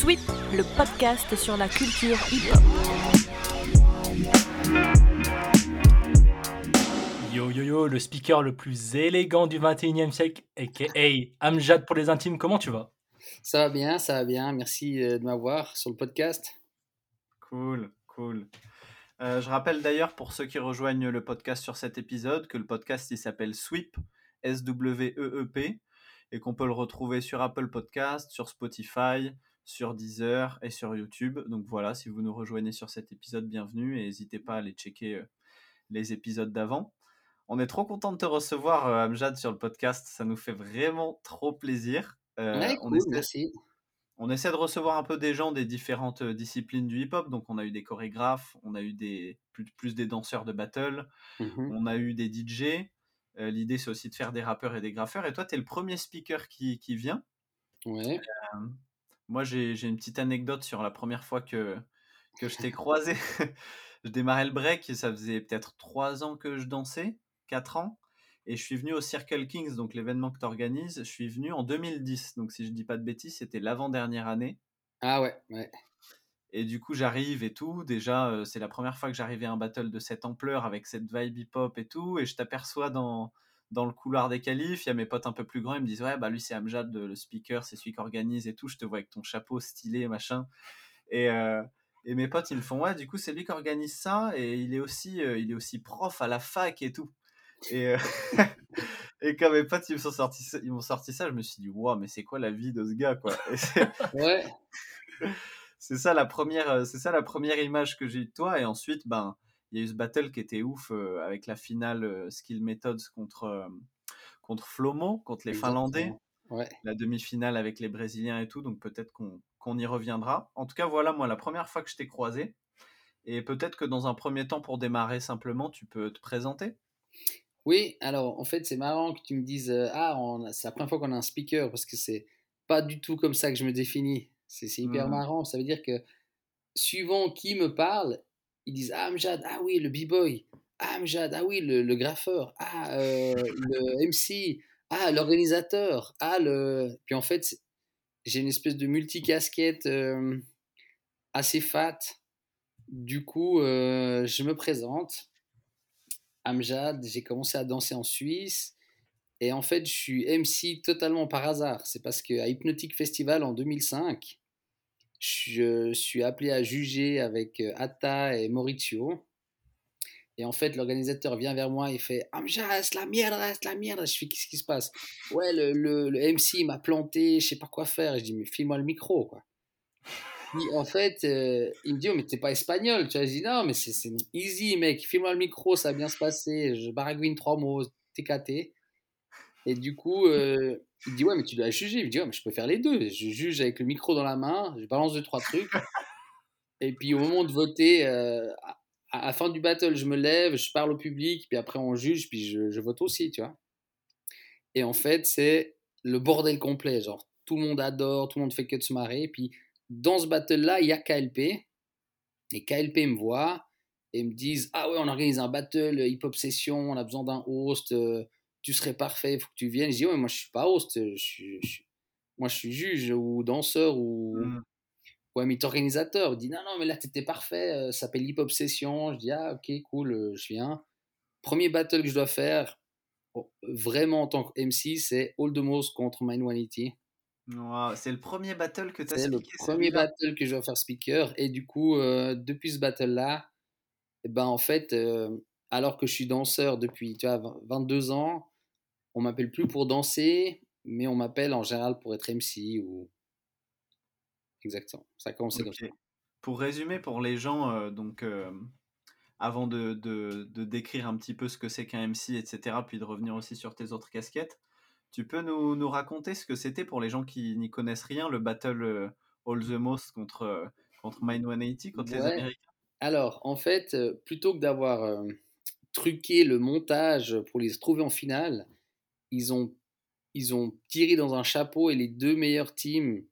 Sweep, le podcast sur la culture hip-hop. Yo yo yo, le speaker le plus élégant du 21e siècle, aka Amjad pour les intimes, comment tu vas? Ça va bien, ça va bien. Merci euh, de m'avoir sur le podcast. Cool, cool. Euh, je rappelle d'ailleurs pour ceux qui rejoignent le podcast sur cet épisode que le podcast il s'appelle Sweep, S-W-E-E-P, et qu'on peut le retrouver sur Apple Podcast, sur Spotify, sur Deezer et sur YouTube. Donc voilà, si vous nous rejoignez sur cet épisode, bienvenue et n'hésitez pas à aller checker euh, les épisodes d'avant. On est trop content de te recevoir, euh, Amjad, sur le podcast. Ça nous fait vraiment trop plaisir. Euh, ouais, on, cool, essaie, merci. on essaie de recevoir un peu des gens des différentes euh, disciplines du hip-hop. Donc on a eu des chorégraphes, on a eu des, plus, plus des danseurs de battle, Mhm. on a eu des DJ. Euh, L'idée, c'est aussi de faire des rappeurs et des graffeurs. Et toi, tu es le premier speaker qui, qui vient. Ouais. Moi, j'ai une petite anecdote sur la première fois que, que je t'ai croisé. je démarrais le break et ça faisait peut-être trois ans que je dansais, quatre ans. Et je suis venu au Circle Kings, donc l'événement que tu organises. Je suis venu en 2010. Donc, si je dis pas de bêtises, c'était l'avant-dernière année. Ah ouais, ouais. Et du coup, j'arrive et tout. Déjà, euh, c'est la première fois que j'arrivais à un battle de cette ampleur avec cette vibe hip-hop et tout. Et je t'aperçois dans, dans le couloir des qualifs. Il y a mes potes un peu plus grands. Ils me disent Ouais, bah lui, c'est Amjad, le speaker, c'est celui qui organise et tout. Je te vois avec ton chapeau stylé, machin. Et, euh, et mes potes, ils me font Ouais, du coup, c'est lui qui organise ça. Et il est aussi, euh, il est aussi prof à la fac et tout. Et, euh, et quand mes potes ils m'ont sorti, ça- ils m'ont sorti ça, je me suis dit Waouh, mais c'est quoi la vie de ce gars, quoi? Ouais, c'est ça la première c'est ça la première image que j'ai eue de toi et ensuite ben il y a eu ce battle qui était ouf euh, avec la finale euh, Skill Methods contre euh, contre Flomo contre les Finlandais. Ouais. la demi-finale avec les Brésiliens et tout donc peut-être qu'on qu'on y reviendra en tout cas voilà moi la première fois que je t'ai croisé et peut-être que dans un premier temps pour démarrer simplement tu peux te présenter Oui, alors en fait, c'est marrant que tu me dises euh, Ah, c'est la première fois qu'on a un speaker parce que c'est pas du tout comme ça que je me définis. C'est hyper Mhm. marrant. Ça veut dire que suivant qui me parle, ils disent Ah, Amjad, ah oui, le b-boy. Ah, Amjad, ah oui, le, le graffeur. Ah, euh, le MC. Ah, l'organisateur. Ah, le. Puis en fait, j'ai une espèce de multicasquette euh, assez fat. Du coup, euh, je me présente. Amjad, j'ai commencé à danser en Suisse. Et en fait, je suis MC totalement par hasard. C'est parce qu'à Hypnotic Festival en 2005, je suis appelé à juger avec euh, Atta et Maurizio. Et en fait, l'organisateur vient vers moi et fait Amjad, c'est la merde, c'est la merde. Je fais Qu'est-ce qui se passe? Ouais, le, le- le MC m'a planté, je sais pas quoi faire. Je dis Mais file-moi le micro, quoi. En fait, euh, il me dit, oh, mais t'es pas espagnol. Tu vois, je dis, non, mais c'est easy, mec. File-moi le micro, ça va bien se passer. Je baragouine trois mots, caté. Et du coup, euh, il dit, ouais, mais tu dois juger. Il me dit, ouais, mais je peux faire les deux. Je juge avec le micro dans la main, je balance deux, trois trucs. Et puis, au moment de voter, euh, à, la fin du battle, je me lève, je parle au public, puis après, on juge, puis je, je vote aussi, tu vois. Et en fait, c'est le bordel complet. Genre, tout le monde adore, tout le monde fait que de se marrer. Puis, dans ce battle-là, il y a KLP. Et KLP me voit et me disent Ah ouais, on organise un battle hip-hop session, on a besoin d'un host, euh, tu serais parfait, il faut que tu viennes. Je dis Ouais, moi je suis pas host, je suis- je moi je suis juge ou danseur ou, Mm. ou ami organisateur. Il dit Non, non, mais là t'étais parfait, euh, ça s'appelle hip-hop session. Je dis Ah ok, cool, euh, je viens. Premier battle que je dois faire, oh, vraiment en tant que MC, c'est All the Most contre Mind Vanity. Ouah, c'est le premier battle que tu as C'est le premier battle que je dois faire speaker. Et du coup, euh, depuis ce battle-là, eh ben, en fait, euh, alors que je suis danseur depuis tu vois, 20 22 ans, on m'appelle plus pour danser, mais on m'appelle en général pour être MC ou. Exactement. Ça a commencé comme Ok. ça. Pour résumer pour les gens, euh, donc euh, avant de, de- de décrire un petit peu ce que c'est qu'un MC, etc., puis de revenir aussi sur tes autres casquettes, tu peux nous, nous raconter ce que c'était pour les gens qui n'y connaissent rien, le battle euh, All the Most contre, contre Mind 180, contre les. Américains? Alors, en fait, plutôt que d'avoir truqué le montage pour les trouver en finale, ils ont, ils ont tiré dans un chapeau et les deux meilleures teams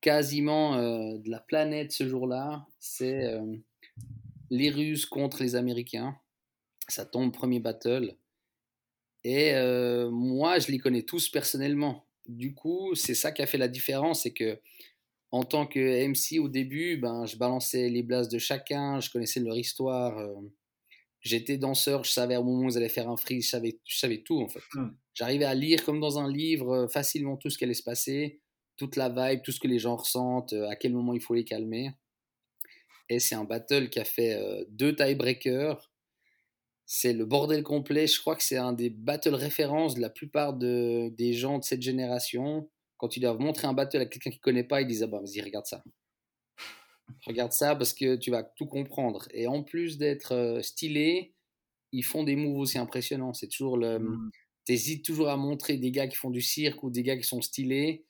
quasiment euh, de la planète ce jour-là, c'est euh, les Russes contre les Américains. Ça tombe premier battle. Et euh, moi, je les connais tous personnellement. Du coup, c'est ça qui a fait la différence, c'est que en tant que MC au début, ben, je balançais les blases de chacun, je connaissais leur histoire. J'étais danseur, je savais au moment où ils allaient faire un freeze, je savais, je savais tout en fait. Hmm. J'arrivais à lire comme dans un livre euh, facilement tout ce qui allait se passer, toute la vibe, tout ce que les gens ressentent, euh, à quel moment il faut les calmer. Et c'est un battle qui a fait euh, deux tiebreakers. C'est le bordel complet. Je crois que c'est un des battles références de la plupart de, des gens de cette génération. Quand ils doivent montrer un battle à quelqu'un qui ne connaît pas, ils disent ah bah, vas-y, regarde ça. Regarde ça parce que tu vas tout comprendre. Et en plus d'être euh, stylé, ils font des moves aussi impressionnants. C'est toujours le. Hmm. T'hésites toujours à montrer des gars qui font du cirque ou des gars qui sont stylés.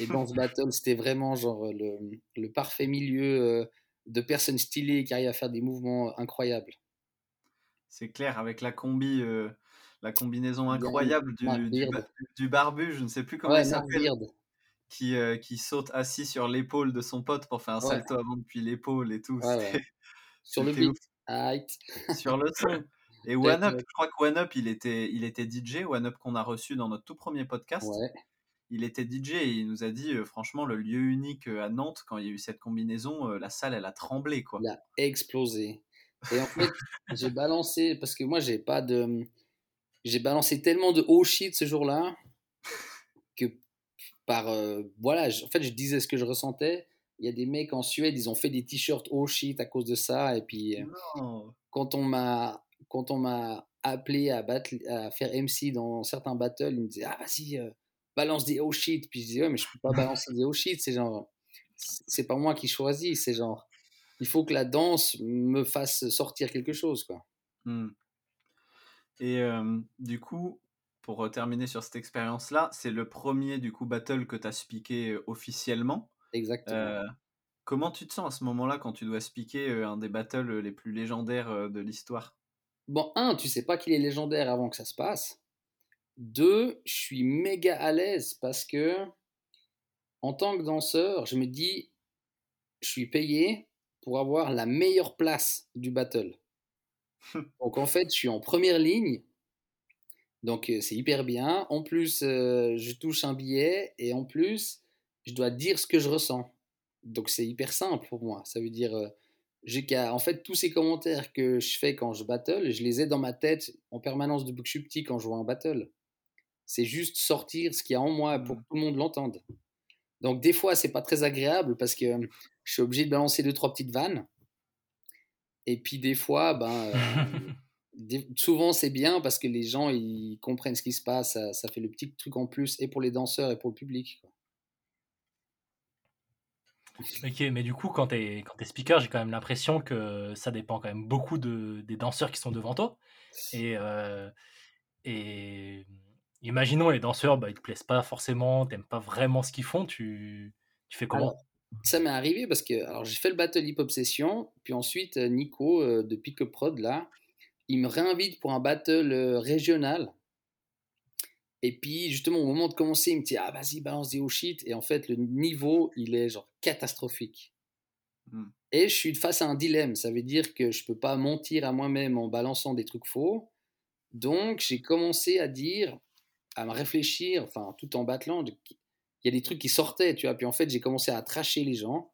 Et dans ce battle, c'était vraiment genre le, le parfait milieu euh, de personnes stylées qui arrivent à faire des mouvements incroyables. C'est clair, avec la combi, euh, la combinaison incroyable du, barbu, je ne sais plus comment Ouais, il s'appelle. Qui, euh, qui saute assis sur l'épaule de son pote pour faire un Ouais. salto avant depuis l'épaule et tout. Ouais, ouais. C'était Sur le beat. Aïe. Sur le son. Et One Up, je crois que One Up, il était, il était DJ. One Up qu'on a reçu dans notre tout premier podcast. Il était DJ et il nous a dit, euh, franchement, le lieu unique euh, à Nantes, quand il y a eu cette combinaison, euh, la salle, elle a tremblé, quoi. Il a explosé. Et en fait, j'ai balancé, parce que moi, j'ai pas de. J'ai balancé tellement de haut shit ce jour-là que par. euh, voilà, je- en fait, je disais ce que je ressentais. Il y a des mecs en Suède, ils ont fait des t-shirts haut shit à cause de ça. Et puis, euh, Non. quand on m'a quand on m'a appelé à, battle, à faire MC dans certains battles, ils me disaient Ah, vas-y, euh, balance des haut shit. Puis je disais Ouais, mais je peux pas balancer des haut shit. C'est genre. C'est pas moi qui choisis. C'est genre. Il faut que la danse me fasse sortir quelque chose, quoi. Hmm. Et euh, du coup, pour euh, terminer sur cette expérience-là, c'est le premier du coup battle que tu as speaké euh, officiellement. Exactement. Euh, comment tu te sens à ce moment-là quand tu dois euh, un des battles les plus légendaires de l'histoire? Bon, un, tu sais pas qu'il est légendaire avant que ça se passe. Deux, je suis méga à l'aise parce que, en tant que danseur, je me dis, je suis payé pour avoir la meilleure place du battle. Donc en fait, je suis en première ligne. Donc euh, c'est hyper bien. En plus, euh, je touche un billet et en plus, je dois dire ce que je ressens. Donc c'est hyper simple pour moi. Ça veut dire, euh, j'ai qu'à. En fait, tous ces commentaires que je fais quand je battle, je les ai dans ma tête en permanence depuis que je suis petit quand je vois un battle. C'est juste sortir ce qu'il y a en moi pour que tout le monde l'entende. Donc des fois, c'est pas très agréable parce que je suis obligé de balancer deux trois petites vannes. Et puis des fois, ben, souvent c'est bien parce que les gens ils comprennent ce qui se passe. Ça, ça fait le petit truc en plus et pour les danseurs et pour le public. quoi. Ok, mais du coup, quand t'es quand t'es speaker, j'ai quand même l'impression que ça dépend quand même beaucoup de, des danseurs qui sont devant toi. Et, euh, et imaginons les danseurs, bah, ils te plaisent pas forcément, t'aimes pas vraiment ce qu'ils font, tu, tu fais comment? Alors, ça m'est arrivé parce que alors j'ai fait le battle hip hop session, puis ensuite euh, Nico euh, de Pick Prod là, il me réinvite pour un battle euh, régional. Et puis justement au moment de commencer, il me dit ah vas-y balance des shit et en fait le niveau il est genre catastrophique. Hmm. Et je suis face à un dilemme, ça veut dire que je peux pas mentir à moi-même en balançant des trucs faux. Donc j'ai commencé à dire, à me réfléchir, enfin tout en battlant, de- il y a des trucs qui sortaient, tu vois. Puis en fait, j'ai commencé à tracher les gens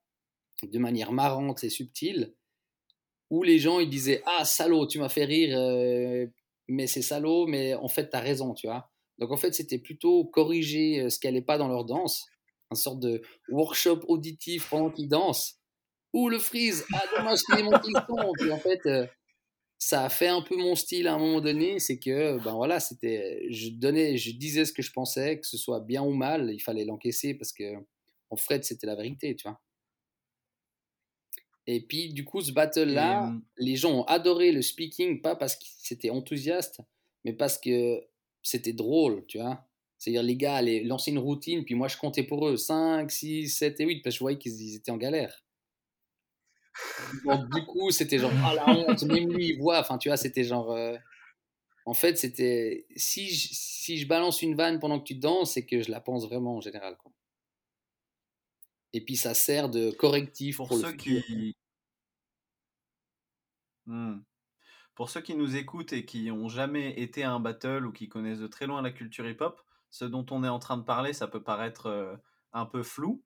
de manière marrante et subtile, où les gens ils disaient ah salaud, tu m'as fait rire, euh, mais c'est salaud, mais en fait t'as raison, tu vois. Donc en fait, c'était plutôt corriger euh, ce qui allait pas dans leur danse, une sorte de workshop auditif pendant qu'ils dansent. Ou le freeze, ah dommage qu'il ait monté le son. Puis en fait, euh, ça a fait un peu mon style à un moment donné, c'est que ben voilà, c'était je donnais je disais ce que je pensais, que ce soit bien ou mal, il fallait l'encaisser parce que en fait, c'était la vérité, tu vois. Et puis du coup, ce battle là, Et, euh, les gens ont adoré le speaking pas parce que c'était enthousiaste, mais parce que c'était drôle, tu vois. C'est-à-dire les gars allaient lancer une routine, puis moi je comptais pour eux 5, 6, 7 et 8 parce que je voyais qu'ils étaient en galère. Donc du coup, c'était genre ah la honte, même lui il voit, enfin tu vois, c'était genre euh, en fait, c'était si je, si je balance une vanne pendant que tu danses, c'est que je la pense vraiment en général quoi. Et puis ça sert de correctif pour pour, ceux qui Hmm. Pour ceux qui nous écoutent et qui ont jamais été à un battle ou qui connaissent de très loin la culture hip-hop, ce dont on est en train de parler, ça peut paraître euh, un peu flou.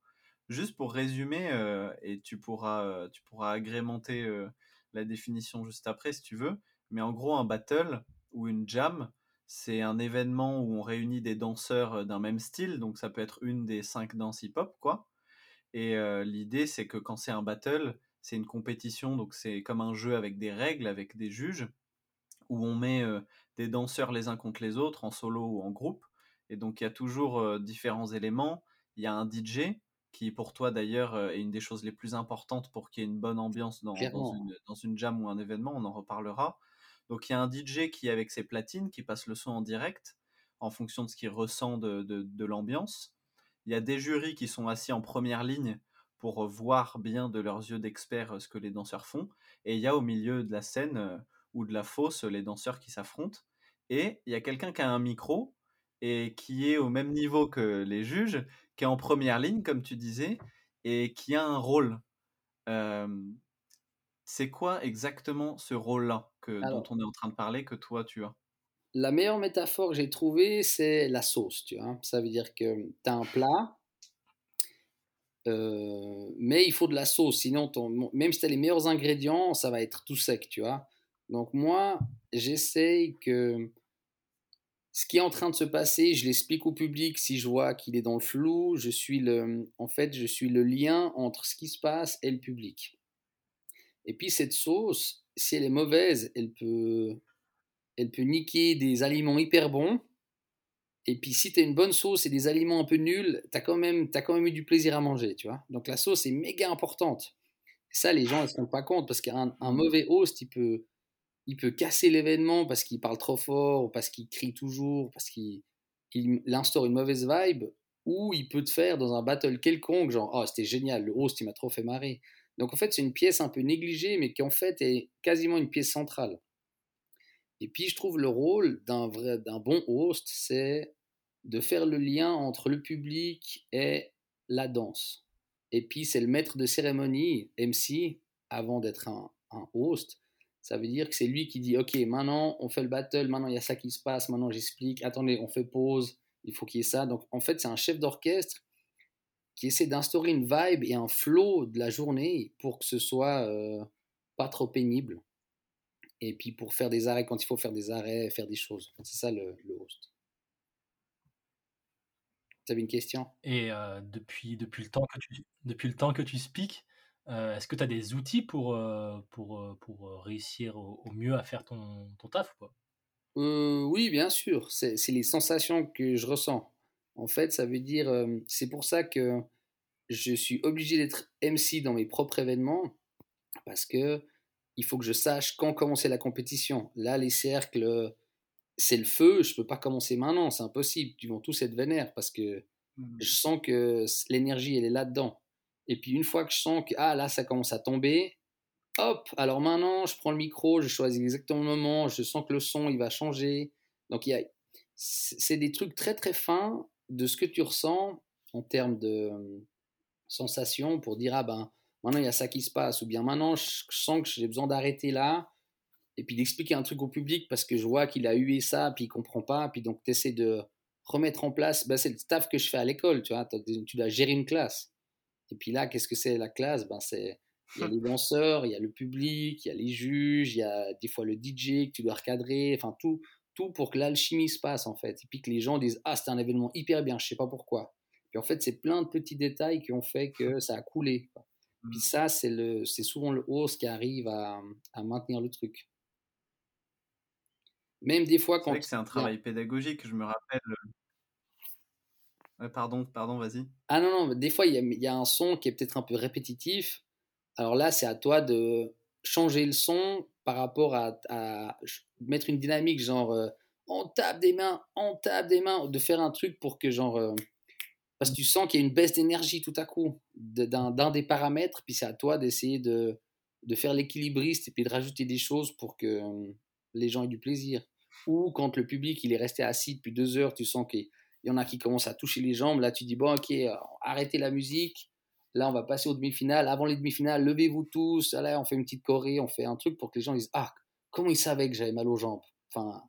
juste pour résumer, euh, et tu pourras, euh, tu pourras agrémenter euh, la définition juste après si tu veux, mais en gros, un battle ou une jam, c'est un événement où on réunit des danseurs d'un même style, donc ça peut être une des cinq danses hip-hop, quoi. Et l'idée, c'est que quand c'est un battle, c'est une compétition, donc c'est comme un jeu avec des règles, avec des juges, où on met des danseurs les uns contre les autres, en solo ou en groupe. Et donc il y a toujours différents éléments. Il y a un DJ, qui pour toi d'ailleurs est une des choses les plus importantes pour qu'il y ait une bonne ambiance dans, dans, une, jam ou un événement, on en reparlera. Donc il y a un DJ qui avec ses platines, qui passe le son en direct en fonction de ce qu'il ressent de, de l'ambiance. Il y a des jurys qui sont assis en première ligne pour voir bien de leurs yeux d'experts ce que les danseurs font. Et il y a au milieu de la scène ou de la fosse les danseurs qui s'affrontent. Et il y a quelqu'un qui a un micro et qui est au même niveau que les juges, qui est en première ligne, comme tu disais, et qui a un rôle. c'est quoi exactement ce rôle-là que, dont on est en train de parler que toi tu as? La meilleure métaphore que j'ai trouvée, c'est la sauce. Tu vois Ça veut dire que tu as un plat, mais il faut de la sauce. Sinon, même si tu as les meilleurs ingrédients, ça va être tout sec. Tu vois Donc moi, j'essaye que ce qui est en train de se passer, je l'explique au public si je vois qu'il est dans le flou. Je suis le, en fait, je suis le lien entre ce qui se passe et le public. Et puis cette sauce, si elle est mauvaise, elle peut, elle peut niquer des aliments hyper bons. Et puis si tu as une bonne sauce et des aliments un peu nuls, tu as, quand même, as quand même eu du plaisir à manger, tu vois. Donc la sauce est méga importante. ça, les gens ne se rendent pas compte parce qu'un mauvais host, il peut, il peut casser l'événement parce qu'il parle trop fort, ou parce qu'il crie toujours, parce qu'il instaure une mauvaise vibe, ou il peut te faire dans un battle quelconque, genre oh c'était génial, le host il m'a trop fait marrer. Donc en fait c'est une pièce un peu négligée, mais qui en fait est quasiment une pièce centrale. Et puis je trouve le rôle d'un vrai, d'un bon host, c'est de faire le lien entre le public et la danse. Et puis c'est le maître de cérémonie, MC, avant d'être un, host, ça veut dire que c'est lui qui dit, OK, maintenant on fait le battle, maintenant il y a ça qui se passe, maintenant j'explique, attendez, on fait pause, il faut qu'il y ait ça. Donc en fait, c'est un chef d'orchestre qui essaie d'instaurer une vibe et un flow de la journée pour que ce soit euh, pas trop pénible. Et puis pour faire des arrêts quand il faut faire des arrêts, faire des choses. C'est ça le, host. Tu avais une question? Et euh, depuis, depuis, le temps que tu, depuis le temps que tu speaks, euh, est-ce que tu as des outils pour, euh, pour, pour réussir au, mieux à faire ton, ton taf ou pas? Oui, bien sûr. C'est les sensations que je ressens. En fait, ça veut dire. c'est pour ça que je suis obligé d'être MC dans mes propres événements parce que il faut que je sache quand commencer la compétition. Là, les cercles, c'est le feu. Je peux pas commencer maintenant, c'est impossible. Ils vont tous être vénères parce que mmh. je sens que l'énergie, elle est là-dedans. Et puis une fois que je sens que ah, là, ça commence à tomber, hop, alors maintenant, je prends le micro, je choisis exactement le moment, je sens que le son, il va changer. Donc, il y a, c'est des trucs très, très fins de ce que tu ressens en termes de euh, sensation pour dire, ah ben, maintenant, il y a ça qui se passe. Ou bien maintenant, je, sens que j'ai besoin d'arrêter là et puis d'expliquer un truc au public parce que je vois qu'il a eu ça, puis il comprend pas, puis donc tu essaies de remettre en place, ben, c'est le staff que je fais à l'école, tu vois, tu dois gérer une classe. Et puis là, qu'est-ce que c'est la classe? Ben, c'est Il y a les danseurs, il y a le public, il y a les juges, il y a des fois le DJ que tu dois recadrer, enfin tout, tout pour que l'alchimie se passe en fait. Et puis que les gens disent Ah, c'était un événement hyper bien, je sais pas pourquoi. Puis en fait, c'est plein de petits détails qui ont fait que ça a coulé. Puis ça, c'est souvent le host qui arrive à, à maintenir le truc. Même des fois quand. C'est que c'est un travail pédagogique, je me rappelle pardon, pardon, vas-y. Ah non, non, des fois, il y, a, un son qui est peut-être un peu répétitif. Alors là, c'est à toi de changer le son par rapport à, mettre une dynamique, genre euh, on tape des mains, on tape des mains, de faire un truc pour que, genre. Euh, parce que tu sens qu'il y a une baisse d'énergie tout à coup d'un des paramètres, puis c'est à toi d'essayer de, de faire l'équilibriste et puis de rajouter des choses pour que euh, les gens aient du plaisir. Ou quand le public il est resté assis depuis deux heures, tu sens qu'il il y en a qui commencent à toucher les jambes. Là, tu dis, bon, ok, euh, arrêtez la musique. Là, on va passer aux demi-finales. Avant les demi-finales, levez-vous tous. Là, on fait une petite choré, on fait un truc pour que les gens disent, ah, comment ils savaient que j'avais mal aux jambes? Enfin,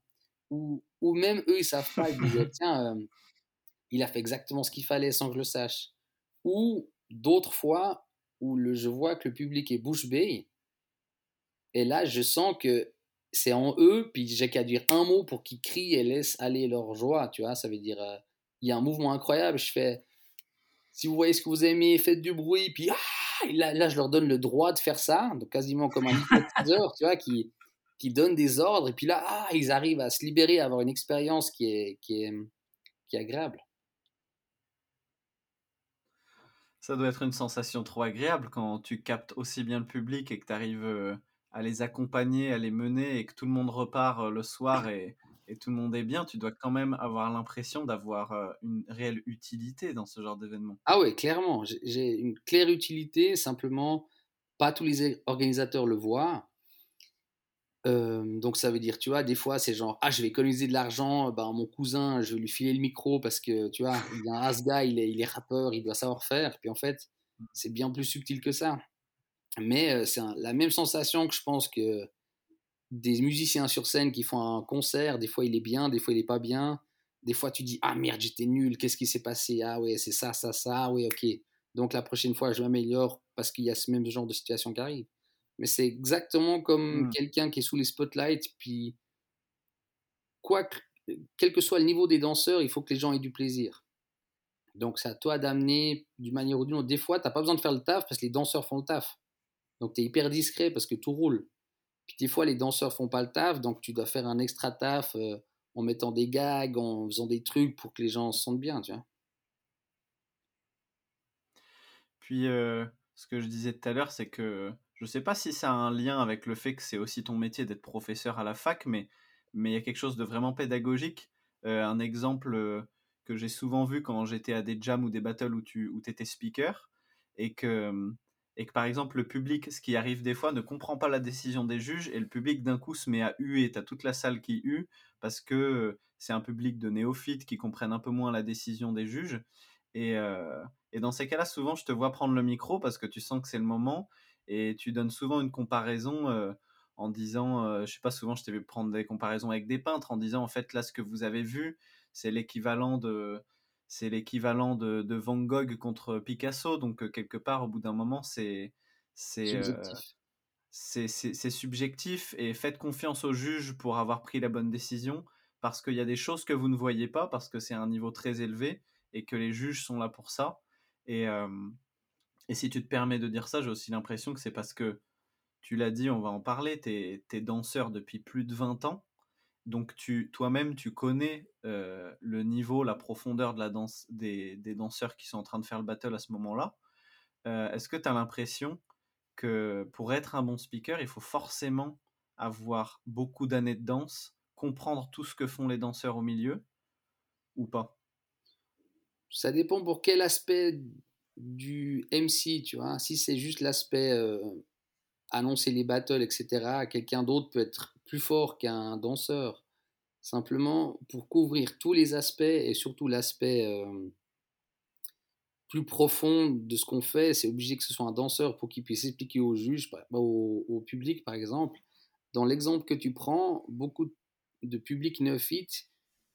ou, ou, même eux, ils savent pas. Ils disent, tiens, euh, il a fait exactement ce qu'il fallait sans que je le sache. Ou d'autres fois où le, je vois que le public est bouche bée. Et là, je sens que c'est en eux, puis j'ai qu'à dire un mot pour qu'ils crient et laissent aller leur joie, tu vois. Ça veut dire, euh, il y a un mouvement incroyable. Je fais, si vous voyez ce que vous aimez, faites du bruit, puis ah, là, là, je leur donne le droit de faire ça, donc quasiment comme un hypnotiseur, tu vois, qui, qui donne des ordres, et puis là, ah, ils arrivent à se libérer, à avoir une expérience qui est, qui est, qui est agréable. Ça doit être une sensation trop agréable quand tu captes aussi bien le public et que tu arrives euh, à les accompagner, à les mener et que tout le monde repart euh, le soir et, et tout le monde est bien. Tu dois quand même avoir l'impression d'avoir euh, une réelle utilité dans ce genre d'événement. Ah oui, clairement. J'ai une claire utilité, simplement, pas tous les organisateurs le voient. Donc ça veut dire, tu vois, des fois c'est genre, ah je vais économiser de l'argent, ben, mon cousin, je vais lui filer le micro parce que, tu vois, il a un as il est, il est rappeur, il doit savoir faire. Puis en fait, c'est bien plus subtil que ça. Mais c'est la même sensation que je pense que des musiciens sur scène qui font un concert, des fois il est bien, des fois il est pas bien. Des fois tu dis ah merde j'étais nul, qu'est-ce qui s'est passé? Ah ouais c'est ça ça ça, ah ouais ok. Donc la prochaine fois je m'améliore parce qu'il y a ce même genre de situation qui arrive. Mais c'est exactement comme mmh. quelqu'un qui est sous les spotlights puis quoi quel que soit le niveau des danseurs, il faut que les gens aient du plaisir. Donc c'est à toi d'amener d'une manière ou d'une autre. Des fois, tu n'as pas besoin de faire le taf parce que les danseurs font le taf. Donc tu es hyper discret parce que tout roule. Puis des fois, les danseurs font pas le taf, donc tu dois faire un extra taf euh, en mettant des gags, en faisant des trucs pour que les gens se sentent bien, tu vois. Puis, euh, ce que je disais tout à l'heure, c'est que je ne sais pas si ça a un lien avec le fait que c'est aussi ton métier d'être professeur à la fac, mais mais il y a quelque chose de vraiment pédagogique. Euh, un exemple que j'ai souvent vu quand j'étais à des jams ou des battles où tu où étais speaker, et que et que par exemple le public, ce qui arrive des fois, ne comprend pas la décision des juges et le public d'un coup se met à huer, t'as toute la salle qui hue parce que euh, c'est un public de néophytes qui comprennent un peu moins la décision des juges. Et, euh, et dans ces cas-là, souvent, je te vois prendre le micro parce que tu sens que c'est le moment et tu donnes souvent une comparaison euh, en disant, je sais pas, souvent je t'ai vu prendre des comparaisons avec des peintres en disant en fait là ce que vous avez vu, c'est l'équivalent de c'est l'équivalent de, Van Gogh contre Picasso. Donc, euh, quelque part, au bout d'un moment, c'est. C'est c'est subjectif et faites confiance au juge pour avoir pris la bonne décision parce qu'il y a des choses que vous ne voyez pas parce que c'est un niveau très élevé et que les juges sont là pour ça. Et, et si tu te permets de dire ça, j'ai aussi l'impression que c'est parce que tu l'as dit, on va en parler, tu es, danseur depuis plus de 20 ans donc toi-même, tu connais euh, le niveau, la profondeur de la danse des, danseurs qui sont en train de faire le battle à ce moment-là. Euh, est-ce que tu as l'impression que pour être un bon speaker, il faut forcément avoir beaucoup d'années de danse, comprendre tout ce que font les danseurs au milieu, ou pas? Ça dépend pour quel aspect du MC, tu vois. Si c'est juste l'aspect euh, annoncer les battles, etc., quelqu'un d'autre peut être plus fort qu'un danseur. Simplement, pour couvrir tous les aspects et surtout l'aspect euh, plus profond de ce qu'on fait, c'est obligé que ce soit un danseur pour qu'il puisse expliquer au juge, au, public par exemple. Dans l'exemple que tu prends, beaucoup de public néophyte,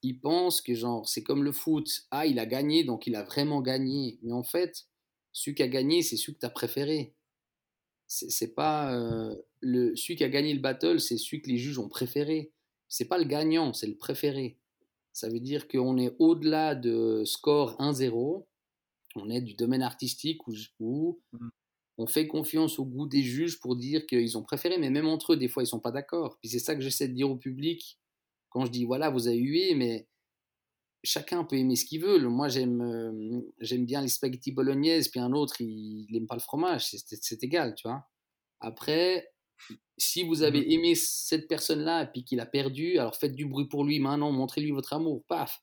ils pensent que genre c'est comme le foot, ah il a gagné donc il a vraiment gagné. Mais en fait, celui qui a gagné, c'est celui que tu as préféré c'est pas euh, le celui qui a gagné le battle, c'est celui que les juges ont préféré. C'est pas le gagnant, c'est le préféré. Ça veut dire qu'on est au-delà de score 1-0. On est du domaine artistique où, mmh. on fait confiance au goût des juges pour dire qu'ils ont préféré, mais même entre eux, des fois, ils sont pas d'accord. Puis c'est ça que j'essaie de dire au public quand je dis voilà, vous avez hué, mais chacun peut aimer ce qu'il veut. Moi, j'aime euh, j'aime bien les spaghettis bolognaises, puis un autre, il n'aime pas le fromage. C'est égal, tu vois. Après, si vous avez mmh aimé cette personne-là et puis qu'il a perdu, alors faites du bruit pour lui maintenant, montrez-lui votre amour, paf.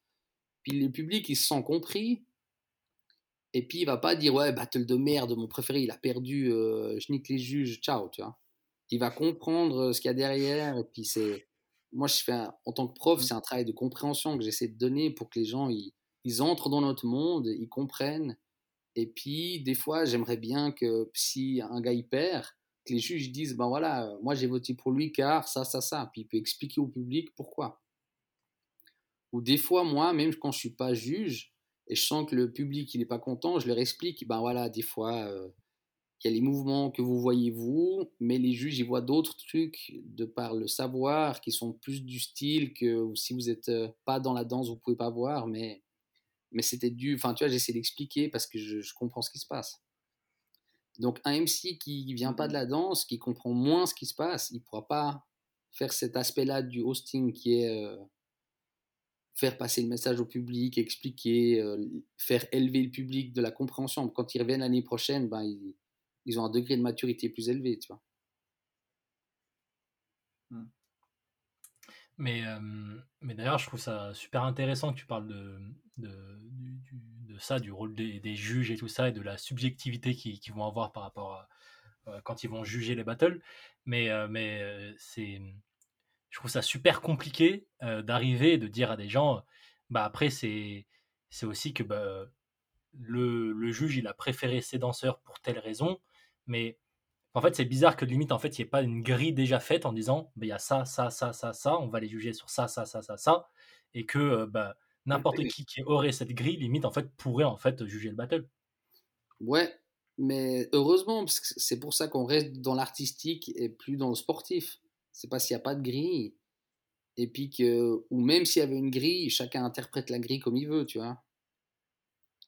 Puis le public, il se sent compris. Et puis il va pas dire ouais battle de merde, mon préféré, il a perdu, euh, je nique les juges, ciao, tu vois. Il va comprendre ce qu'il y a derrière et puis c'est moi, je fais en tant que prof, mmh. c'est un travail de compréhension que j'essaie de donner pour que les gens ils, entrent dans notre monde, ils comprennent. Et puis, des fois, j'aimerais bien que si un gars y perd, que les juges disent ben voilà, moi j'ai voté pour lui car ça, ça, ça. Puis il peut expliquer au public pourquoi. Ou des fois, moi, même quand je suis pas juge, et je sens que le public il n'est pas content, je leur explique, ben voilà, des fois, euh, il y a les mouvements que vous voyez vous, mais les juges, ils voient d'autres trucs de par le savoir qui sont plus du style que si vous n'êtes euh, pas dans la danse, vous pouvez pas voir, mais, mais c'était dû, enfin tu vois, j'essaie d'expliquer parce que je, je, comprends ce qui se passe. Donc un MC qui vient pas de la danse, qui comprend moins ce qui se passe, il pourra pas faire cet aspect-là du hosting qui est... Euh, faire passer le message au public, expliquer, euh, faire élever le public de la compréhension. Quand ils reviennent l'année prochaine, ben, ils, ils, ont un degré de maturité plus élevé, tu vois. Mmh. Mais, euh, mais d'ailleurs, je trouve ça super intéressant que tu parles de, de, ça, du rôle des, juges et tout ça, et de la subjectivité qu'ils vont avoir par rapport à euh, quand ils vont juger les battles. Mais, mais c'est je trouve ça super compliqué d'arriver et de dire à des gens, bah après c'est c'est aussi que bah, le, le, juge il a préféré ses danseurs pour telle raison, mais en fait c'est bizarre que limite en fait il n'y ait pas une grille déjà faite en disant bah, il y a ça ça ça ça ça, on va les juger sur ça ça ça ça ça, et que bah, n'importe qui qui aurait cette grille limite en fait pourrait en fait juger le battle. Ouais, mais heureusement parce que c'est pour ça qu'on reste dans l'artistique et plus dans le sportif c'est pas s'il n'y a pas de grille. Et puis que, ou même s'il y avait une grille, chacun interprète la grille comme il veut, tu vois.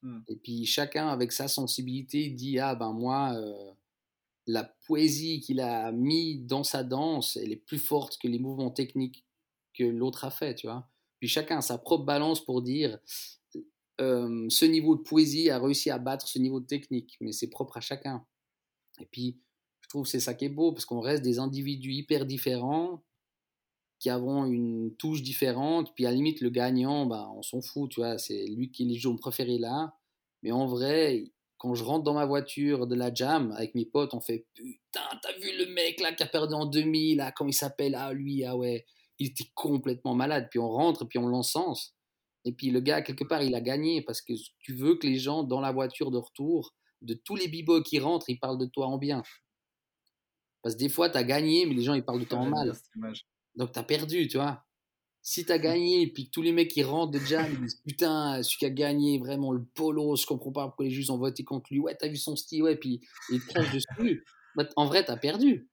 Mmh. Et puis chacun, avec sa sensibilité, dit Ah ben moi, euh, la poésie qu'il a mis dans sa danse, elle est plus forte que les mouvements techniques que l'autre a fait, tu vois. Puis chacun a sa propre balance pour dire ce niveau de poésie a réussi à battre ce niveau de technique, mais c'est propre à chacun. Et puis trouve c'est ça qui est beau, parce qu'on reste des individus hyper différents, qui avons une touche différente, puis à la limite, le gagnant, bah, on s'en fout, tu vois, c'est lui qui est le jeu préféré là. Mais en vrai, quand je rentre dans ma voiture de la jam avec mes potes, on fait Putain, t'as vu le mec là qui a perdu en 2000, là, comment il s'appelle? Ah, lui, ah ouais, il était complètement malade. Puis on rentre, puis on l'encense. Et puis le gars, quelque part, il a gagné parce que tu veux que les gens dans la voiture de retour, de tous les bibos qui rentrent, ils parlent de toi en bien. Parce que des fois, tu as gagné, mais les gens, ils parlent de toi en mal. Donc, tu as perdu, tu vois. Si tu as gagné, et puis que tous les mecs qui rentrent de jam, ils disent Putain, celui qui a gagné, vraiment le polo, je comprends pas pourquoi les juges ont voté contre lui. Ouais, t'as vu son style, ouais, puis ils te crachent dessus. Bah, en vrai, tu as perdu.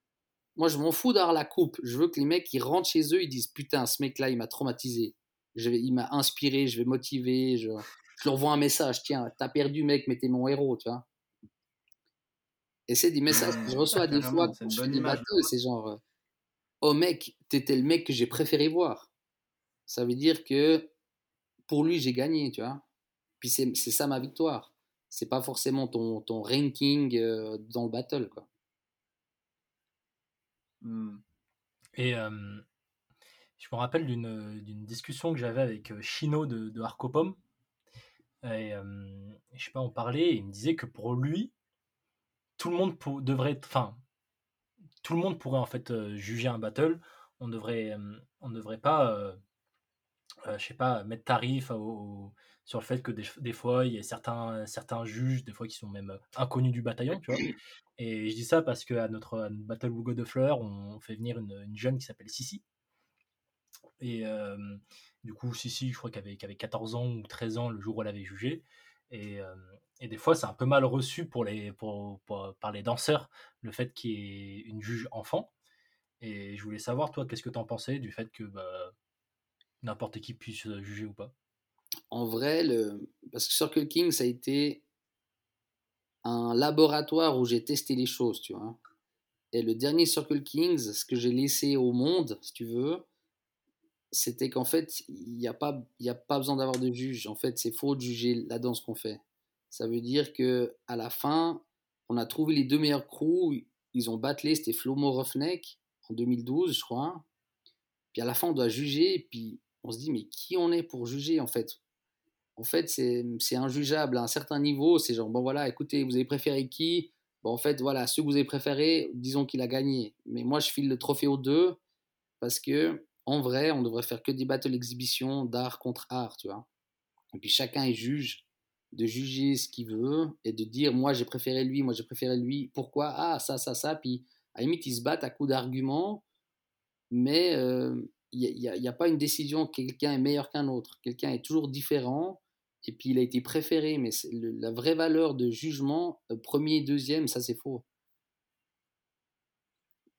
Moi, je m'en fous d'avoir la coupe. Je veux que les mecs qui rentrent chez eux, ils disent Putain, ce mec-là, il m'a traumatisé. Je vais, il m'a inspiré, je vais motiver. Je, je leur envoie un message Tiens, t'as perdu, mec, mais t'es mon héros, tu vois. Et c'est des messages que je reçois des fois quand je fais des bateaux, c'est genre euh, Oh mec, t'étais le mec que j'ai préféré voir. Ça veut dire que pour lui, j'ai gagné, tu vois. Puis c'est ça ma victoire. C'est pas forcément ton, ton ranking euh, dans le battle, quoi. Mmh. Et je me rappelle d'une discussion que j'avais avec Chino de, de Arcopom. Et je sais pas, on parlait et il me disait que pour lui, tout le monde devrait enfin tout le monde pourrait en fait euh, juger un battle on devrait euh, on devrait pas euh, je sais pas mettre tarif sur le fait que des, fois il y a certains certains juges des fois qui sont même inconnus du bataillon tu vois. Et je dis ça parce que à notre, battle Hugo de Fleur on fait venir une, jeune qui s'appelle Sissi. Et du coup Sissi je crois qu'elle avait, avait, 14 ans ou 13 ans le jour où elle avait jugé. Et, et des fois, c'est un peu mal reçu pour les, pour, par les danseurs, le fait qu'il y ait une juge enfant. Et je voulais savoir, toi, qu'est-ce que tu en pensais du fait que bah, n'importe qui puisse juger ou pas En vrai, le... parce que Circle King, ça a été un laboratoire où j'ai testé les choses, tu vois. Et le dernier Circle Kings, ce que j'ai laissé au monde, si tu veux, c'était qu'en fait, il n'y a, pas, a pas besoin d'avoir de juge. En fait, c'est faux de juger la danse qu'on fait. Ça veut dire que à la fin, on a trouvé les deux meilleurs crews. Ils ont battlé, c'était Flomo Roughneck en 2012, je crois. Puis à la fin, on doit juger. Puis on se dit, mais qui on est pour juger en fait? En fait, c'est injugeable à un certain niveau. C'est genre, bon voilà, écoutez, vous avez préféré qui? Bon, en fait, voilà, ceux que vous avez préférés, disons qu'il a gagné. Mais moi, je file le trophée aux deux parce que, en vrai, on devrait faire que des battles d'art contre art, tu vois. Et puis chacun est juge de juger ce qu'il veut et de dire moi j'ai préféré lui, moi j'ai préféré lui, pourquoi? Ah, ça, ça, ça. Puis à la limite, ils se battent à coups d'arguments, mais il n'y a, a, pas une décision quelqu'un est meilleur qu'un autre. Quelqu'un est toujours différent et puis il a été préféré, mais la vraie valeur de jugement, euh, premier, deuxième, ça c'est faux.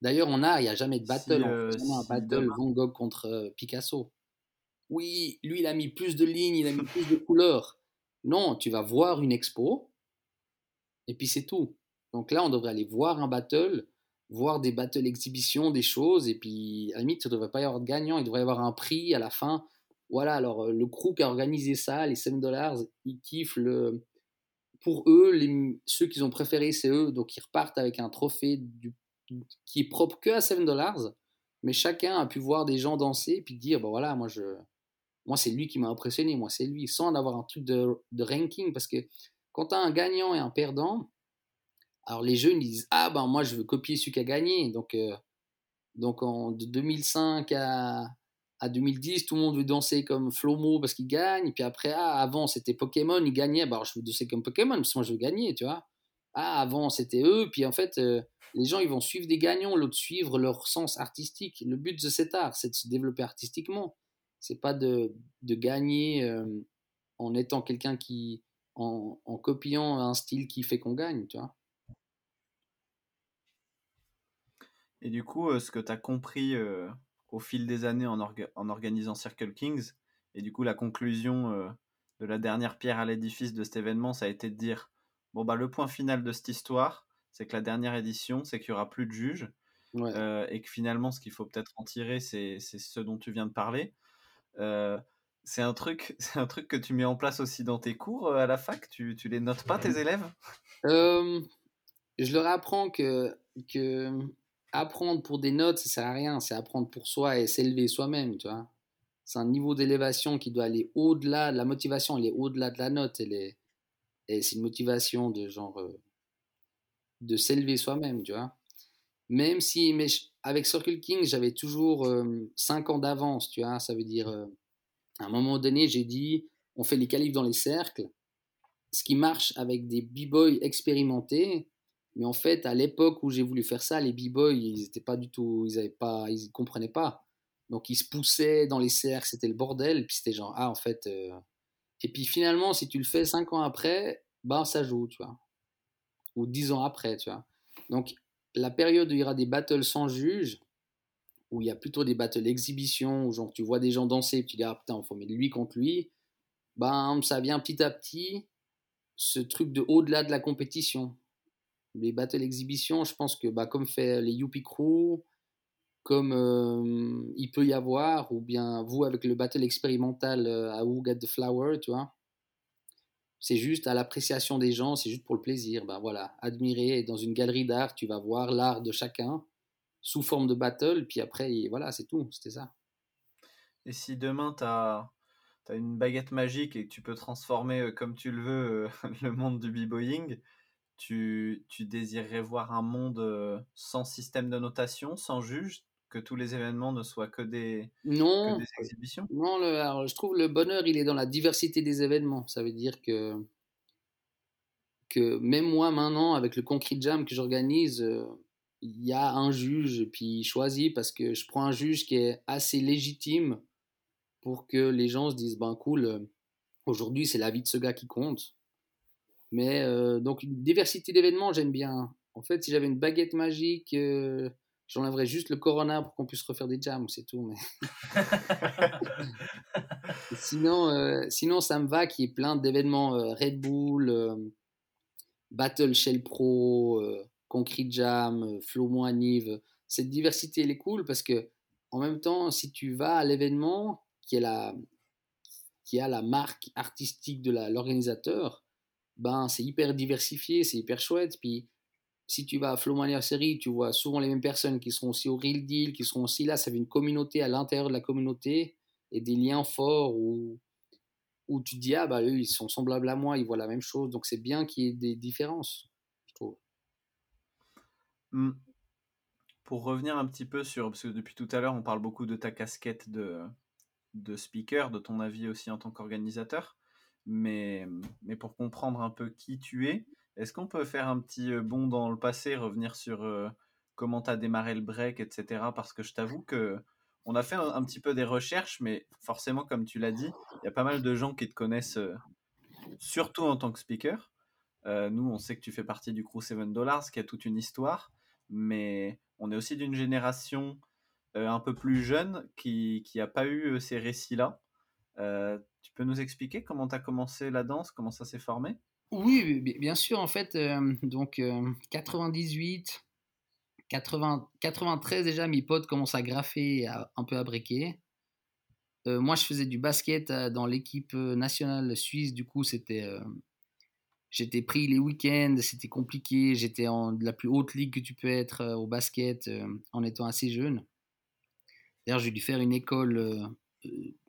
D'ailleurs, on a, il n'y a jamais de battle. Euh, on a un battle Van Gogh contre euh, Picasso. Oui, lui, il a mis plus de lignes, il a mis plus de couleurs. Non, tu vas voir une expo, et puis c'est tout. Donc là, on devrait aller voir un battle, voir des battle exhibitions, des choses, et puis à la limite, il ne devrait pas y avoir de gagnant, il devrait y avoir un prix à la fin. Voilà, alors euh, le crew qui a organisé ça, les 7 dollars, ils kiffent. Pour eux, ceux qu'ils ont préférés, c'est eux, donc ils repartent avec un trophée qui est propre que à 7 dollars, mais chacun a pu voir des gens danser et puis dire, bon voilà, moi je. Moi, c'est lui qui m'a impressionné, moi, c'est lui, sans avoir un truc de, de ranking, parce que quand tu as un gagnant et un perdant, alors les jeunes ils disent ah ben moi je veux copier celui qui a gagné. Donc euh, donc en de 2005 à, à 2010 tout le monde veut danser comme Flomo parce qu'il gagne. Puis après ah avant c'était Pokémon il gagnait. Bah, alors je veux danser comme Pokémon parce que moi je veux gagner tu vois. Ah avant c'était eux. Puis en fait euh, les gens ils vont suivre des gagnants, l'autre suivre leur sens artistique. Le but de cet art c'est de se développer artistiquement. C'est pas de, de gagner euh, en étant quelqu'un qui en, en, copiant un style qui fait qu'on gagne, tu vois. Et du coup, euh, ce que tu as compris euh, au fil des années en, en, organisant Circle Kings, et du coup, la conclusion euh, de la dernière pierre à l'édifice de cet événement, ça a été de dire bon, bah, le point final de cette histoire, c'est que la dernière édition, c'est qu'il n'y aura plus de juges. et que finalement, ce qu'il faut peut-être en tirer, c'est ce dont tu viens de parler. c'est un truc, c'est un truc que tu mets en place aussi dans tes cours à la fac? Tu, tu les notes pas tes élèves? Je leur apprends que que apprendre pour des notes, ça sert à rien. C'est apprendre pour soi et s'élever soi-même, tu vois. C'est un niveau d'élévation qui doit aller au-delà. La motivation, elle est au-delà de la note. Elle est, et c'est une motivation de genre euh, de s'élever soi-même, tu vois. Même si, avec Circle King, j'avais toujours 5 euh, ans d'avance, tu vois. Ça veut dire, euh, à un moment donné, j'ai dit, on fait les qualifs dans les cercles. Ce qui marche avec des b-boys expérimentés, mais en fait, à l'époque où j'ai voulu faire ça, les b-boys, ils étaient pas du tout, ils avaient pas, ils comprenaient pas. Donc ils se poussaient dans les cercles, c'était le bordel. Puis c'était genre ah en fait. Euh, et puis finalement, si tu le fais cinq ans après, ben ça joue, tu vois. Ou dix ans après, tu vois. Donc la période où il y aura des battles sans juge, où il y a plutôt des battles exhibition, où genre tu vois des gens danser, et tu dis ah putain, il faut mettre lui contre lui. Ben ça vient petit à petit ce truc de au-delà de la compétition les battle exhibitions, je pense que bah, comme fait les Yuppie Crew, comme il peut y avoir, ou bien vous avec le battle expérimental à Who Got the Flower, tu vois. C'est juste à l'appréciation des gens, c'est juste pour le plaisir. Bah voilà, admirer dans une galerie d'art, tu vas voir l'art de chacun sous forme de battle, puis après, voilà, c'est tout, c'était ça. Et si demain tu as, as, une baguette magique et que tu peux transformer comme tu le veux le monde du b-boying, tu, tu, désirerais voir un monde sans système de notation, sans juge, que tous les événements ne soient que des, non, des exhibitions? Non, alors, je trouve le bonheur, il est dans la diversité des événements. Ça veut dire que, que même moi, maintenant, avec le Concrete Jam que j'organise, euh, il y a un juge, puis il choisit parce que je prends un juge qui est assez légitime pour que les gens se disent, ben cool, aujourd'hui c'est la vie de ce gars qui compte mais euh, donc, une diversité d'événements, j'aime bien. En fait, si j'avais une baguette magique, euh, j'enlèverais juste le Corona pour qu'on puisse refaire des jams, c'est tout. Mais... sinon, euh, sinon, ça me va qu'il y ait plein d'événements Red Bull, Battle Shell Pro, Concrete Jam, Flow Moanive. Cette diversité, elle est cool parce que, en même temps, si tu vas à l'événement qui, est la, qui a la marque artistique de l'organisateur, ben, c'est hyper diversifié, c'est hyper chouette. Puis si tu vas à Flow Série, tu vois souvent les mêmes personnes qui seront aussi au Real Deal, qui seront aussi là. Ça fait une communauté à l'intérieur de la communauté et des liens forts où, où tu te dis, ah bah eux, ils sont semblables à moi, ils voient la même chose. Donc c'est bien qu'il y ait des différences, je trouve. Mmh. Pour revenir un petit peu sur, parce que depuis tout à l'heure, on parle beaucoup de ta casquette de, de speaker, de ton avis aussi en tant qu'organisateur mais, mais pour comprendre un peu qui tu es, est-ce qu'on peut faire un petit euh, bond dans le passé, revenir sur euh, comment tu as démarré le break, etc. Parce que je t'avoue que on a fait un, petit peu des recherches, mais forcément, comme tu l'as dit, il y a pas mal de gens qui te connaissent, euh, surtout en tant que speaker. Nous, on sait que tu fais partie du crew 7 Dollars, qui a toute une histoire, mais on est aussi d'une génération un peu plus jeune qui n'a pas eu ces récits-là. Tu peux nous expliquer comment tu as commencé la danse, comment ça s'est formé? Oui, bien sûr. En fait, donc 98, 80, 93 déjà, mes potes commencent à graffer, un peu à briquer. moi, je faisais du basket dans l'équipe nationale suisse. Du coup, c'était J'étais pris les week-ends, c'était compliqué. J'étais en la plus haute ligue que tu peux être euh, au basket euh, en étant assez jeune. D'ailleurs, j'ai dû faire une école euh,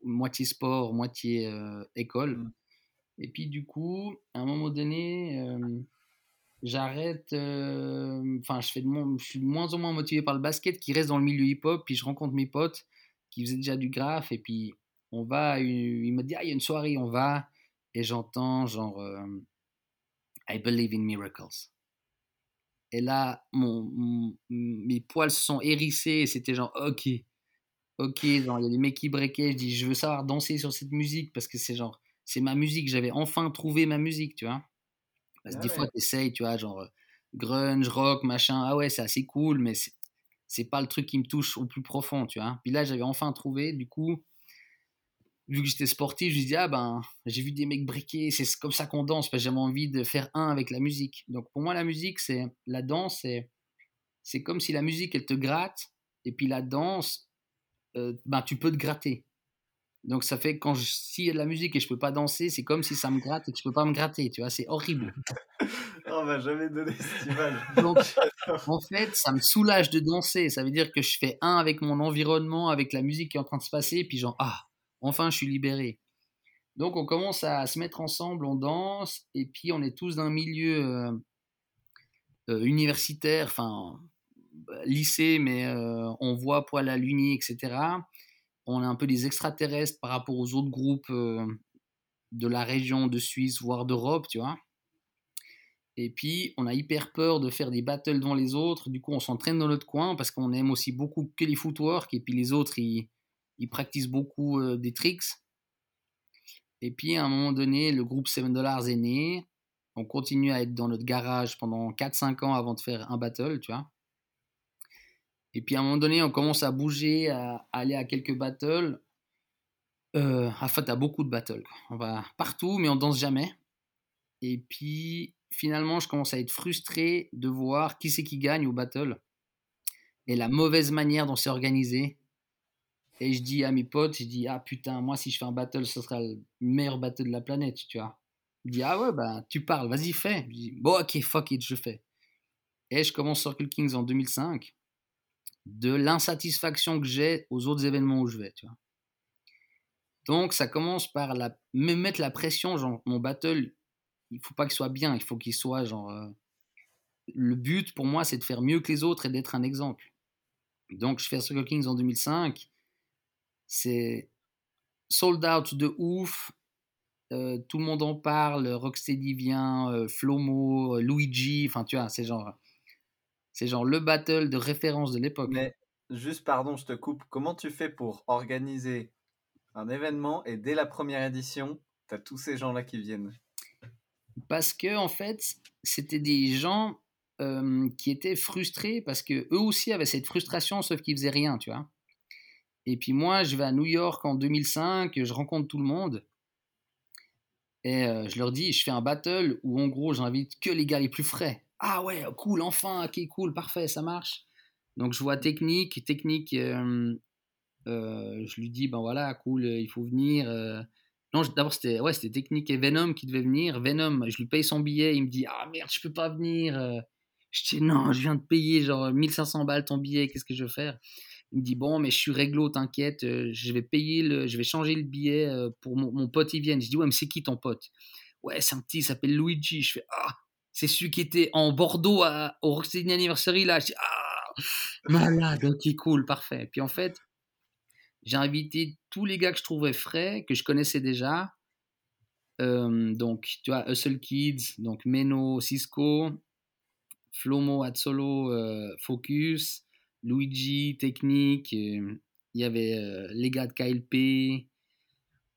moitié sport, moitié école. Mmh. Et puis, du coup, à un moment donné, j'arrête. Enfin, je, fais de je suis de moins en moins motivé par le basket qui reste dans le milieu hip-hop. Puis, je rencontre mes potes qui faisaient déjà du graphe. Et puis, on va. Il me dit Ah, il y a une soirée, on va. Et j'entends genre. I believe in miracles. Et là, mon, mes poils se sont hérissés et c'était genre, ok, ok, il y a des mecs qui breakaient. Je dis, je veux savoir danser sur cette musique parce que c'est genre, c'est ma musique. J'avais enfin trouvé ma musique, tu vois. Parce que ah des fois, tu essayes, tu vois, genre grunge, rock, machin. Ah ouais, c'est assez cool, mais c'est pas le truc qui me touche au plus profond, tu vois. Puis là, j'avais enfin trouvé, du coup, vu que j'étais sportif, je me disais, ah ben, j'ai vu des mecs briquer, c'est comme ça qu'on danse, parce que j'avais envie de faire un avec la musique. Donc pour moi, la musique, c'est la danse, c'est comme si la musique, elle te gratte, et puis la danse, euh, ben, tu peux te gratter. Donc ça fait quand s'il y a de la musique et je peux pas danser, c'est comme si ça me gratte et que je peux pas me gratter, tu vois, c'est horrible. On va jamais donner cette image. Donc en fait, ça me soulage de danser, ça veut dire que je fais un avec mon environnement, avec la musique qui est en train de se passer, et puis genre ah, Enfin, je suis libéré. Donc, on commence à se mettre ensemble, on danse, et puis on est tous d'un milieu euh, euh, universitaire, enfin, lycée, mais euh, on voit poil à l'uni, etc. On est un peu des extraterrestres par rapport aux autres groupes de la région de Suisse, voire d'Europe, tu vois. Et puis, on a hyper peur de faire des battles devant les autres. Du coup, on s'entraîne dans notre coin parce qu'on aime aussi beaucoup que les footwork. Et puis, les autres, ils, ils pratiquent beaucoup euh, des tricks. Et puis à un moment donné, le groupe 7 Dollars est né. On continue à être dans notre garage pendant 4-5 ans avant de faire un battle, tu vois. Et puis à un moment donné, on commence à bouger, à, aller à quelques battles. Euh, en fait, à beaucoup de battles. On va partout, mais on danse jamais. Et puis finalement, je commence à être frustré de voir qui c'est qui gagne au battle et la mauvaise manière dont c'est organisé. Et je dis à mes potes, je dis, ah putain, moi si je fais un battle, ce sera le meilleur battle de la planète, tu vois. Je dis, ah ouais, bah tu parles, vas-y, fais. Je dis, bon, ok, fuck it, je fais. Et je commence Circle Kings en 2005, de l'insatisfaction que j'ai aux autres événements où je vais, tu vois. Donc ça commence par la, me mettre la pression, genre mon battle, il faut pas qu'il soit bien, il faut qu'il soit genre... Euh, le but pour moi, c'est de faire mieux que les autres et d'être un exemple. Donc je fais Circle Kings en 2005 c'est sold out de ouf. Euh, tout le monde en parle. Rocksteady vient, euh, Flomo, Luigi. Enfin, tu vois, c'est genre, c'est genre le battle de référence de l'époque. Mais juste, pardon, je te coupe. Comment tu fais pour organiser un événement et dès la première édition, tu as tous ces gens-là qui viennent? Parce que, en fait, c'était des gens qui étaient frustrés parce que eux aussi avaient cette frustration, sauf qu'ils faisaient rien, tu vois. Et puis moi, je vais à New York en 2005, je rencontre tout le monde. Et euh, je leur dis, je fais un battle où en gros, j'invite que les gars les plus frais. Ah ouais, cool, enfin, ok, cool, parfait, ça marche. Donc je vois technique, technique, euh, euh, je lui dis, ben voilà, cool, il faut venir. Non, d'abord c'était ouais, technique et Venom qui devait venir. Venom, je lui paye son billet, il me dit, ah merde, je peux pas venir. Je dis, non, je viens de payer genre 1500 balles ton billet, qu'est-ce que je veux faire? Il me dit bon, mais je suis réglo, t'inquiète, euh, je vais payer le, je vais changer le billet euh, pour mon, mon pote, il vient. Je dis ouais, mais c'est qui ton pote? Ouais, c'est un petit, il s'appelle Luigi. Je fais ah, c'est celui qui était en Bordeaux au Rocksteady Anniversary là. Je dis ah, malade, ok, cool, parfait. Puis en fait, j'ai invité tous les gars que je trouvais frais, que je connaissais déjà. Euh, donc, tu vois, Hustle Kids, donc Meno, Cisco, Flomo, Atsolo, Focus. Luigi, Technique, euh, il y avait euh, les gars de KLP,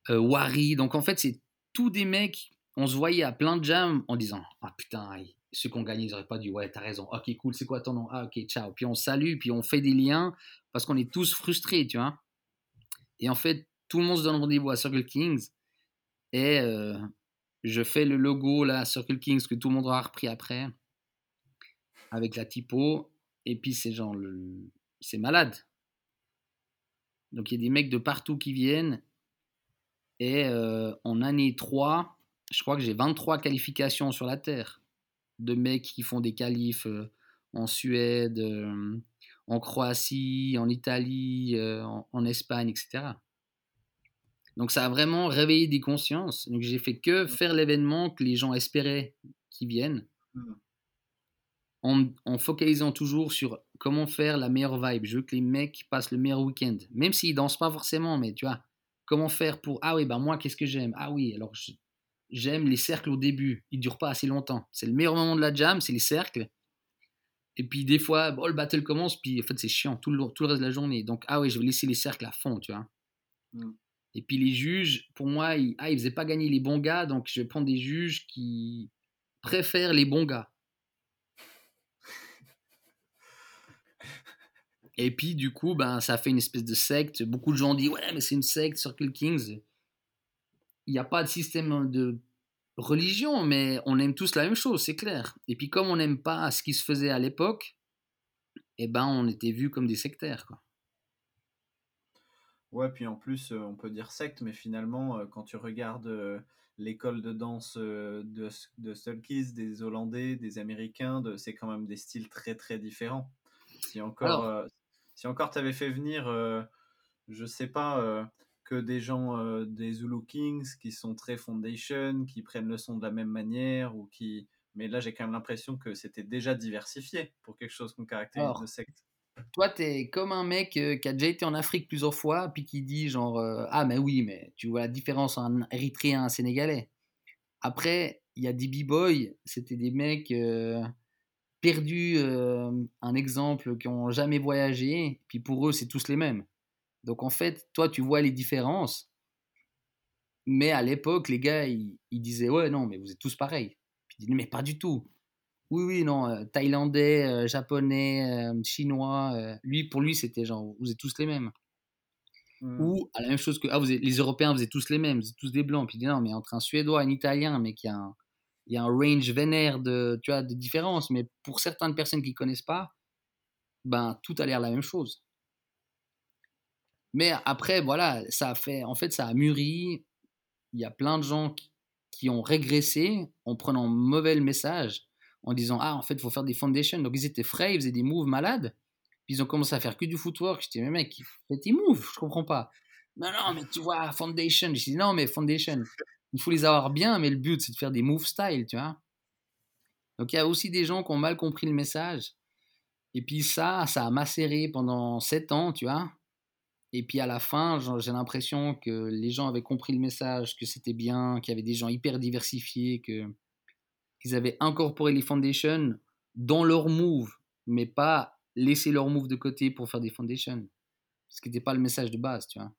euh, Wari. Donc en fait, c'est tous des mecs on se voyait à plein de jams en disant Ah putain, ceux qui ont gagné, ils n'auraient pas dû. Ouais, t'as raison. Ok, cool, c'est quoi ton nom? Ah, ok, ciao. Puis on salue, puis on fait des liens parce qu'on est tous frustrés, tu vois. Et en fait, tout le monde se donne rendez-vous à Circle Kings. Et euh, je fais le logo là, Circle Kings, que tout le monde aura repris après, avec la typo. Et puis c'est genre, c'est malade. Donc il y a des mecs de partout qui viennent. Et euh, en année 3, je crois que j'ai 23 qualifications sur la Terre de mecs qui font des qualifs euh, en Suède, euh, en Croatie, en Italie, euh, en, en Espagne, etc. Donc ça a vraiment réveillé des consciences. Donc j'ai fait que faire l'événement que les gens espéraient qu'ils viennent, Mm. en, en focalisant toujours sur comment faire la meilleure vibe. Je veux que les mecs passent le meilleur week-end, même s'ils dansent pas forcément, mais tu vois, comment faire pour ah oui bah moi qu'est-ce que j'aime? Ah oui alors je- j'aime les cercles au début, ils durent pas assez longtemps. C'est le meilleur moment de la jam, c'est les cercles. Et puis des fois, bon, le battle commence, puis en fait c'est chiant tout le, tout le reste de la journée. Donc ah oui, je vais laisser les cercles à fond, tu vois. Mm. Et puis les juges, pour moi, ils, ah, ils faisaient pas gagner les bons gars, donc je vais prendre des juges qui préfèrent les bons gars. Et puis du coup, ben, ça fait une espèce de secte. Beaucoup de gens disent ouais, mais c'est une secte, Circle Kings. Il n'y a pas de système de religion, mais on aime tous la même chose, c'est clair. Et puis comme on n'aime pas ce qui se faisait à l'époque, eh ben on était vus comme des sectaires. Quoi. Ouais, puis en plus, euh, on peut dire secte, mais finalement, euh, quand tu regardes euh, l'école de danse de, de Stulkies, des Hollandais, des Américains, de, c'est quand même des styles très très différents. Si encore, Alors- euh, si encore t'avais fait venir, euh, je sais pas, euh, que des gens euh, des Zulu Kings qui sont très foundation, qui prennent le son de la même manière, ou qui. Mais là, j'ai quand même l'impression que c'était déjà diversifié pour quelque chose qu'on caractérise Alors, de secte. Toi, t'es comme un mec euh, qui a déjà été en Afrique plusieurs fois, puis qui dit genre euh, ah mais oui, mais tu vois la différence entre un Érythréen et un Sénégalais. Après, il y a des b-boys, c'était des mecs perdus, un exemple, qui ont jamais voyagé, puis pour eux c'est tous les mêmes. Donc en fait, toi tu vois les différences, mais à l'époque les gars ils, ils disaient ouais non mais vous êtes tous pareils. Puis ils disaient mais pas du tout. Oui, oui, non, euh, thaïlandais, euh, japonais, euh, chinois, lui, pour lui, c'était genre, vous êtes tous les mêmes. Mm. Ou à la même chose que, ah, vous êtes, les Européens, vous êtes tous les mêmes, vous êtes tous des blancs. Puis il dit, non, mais entre un Suédois et un Italien, mais qu'il y a un, il y a un range vénère de, tu vois, de différence. Mais pour certaines personnes qui connaissent pas, ben, tout a l'air la même chose. Mais après, voilà, ça a fait, en fait, ça a mûri. Il y a plein de gens qui, ont régressé en prenant mauvais le message, en disant ah en fait il faut faire des foundations. Donc ils étaient frais, ils faisaient des moves malades. Puis ils ont commencé à faire que du footwork. Je dis mais mec, fais tes moves, je comprends pas. Non non mais tu vois foundation. Je dis non mais foundation, il faut les avoir bien, mais le but c'est de faire des moves style, tu vois. Donc il y a aussi des gens qui ont mal compris le message. Et puis ça, ça a macéré pendant 7 ans, tu vois. Et puis à la fin, j'ai l'impression que les gens avaient compris le message, que c'était bien, qu'il y avait des gens hyper diversifiés, que ils avaient incorporé les foundations dans leur move, mais pas laissé leur move de côté pour faire des foundations. Ce qui n'était pas le message de base, tu vois.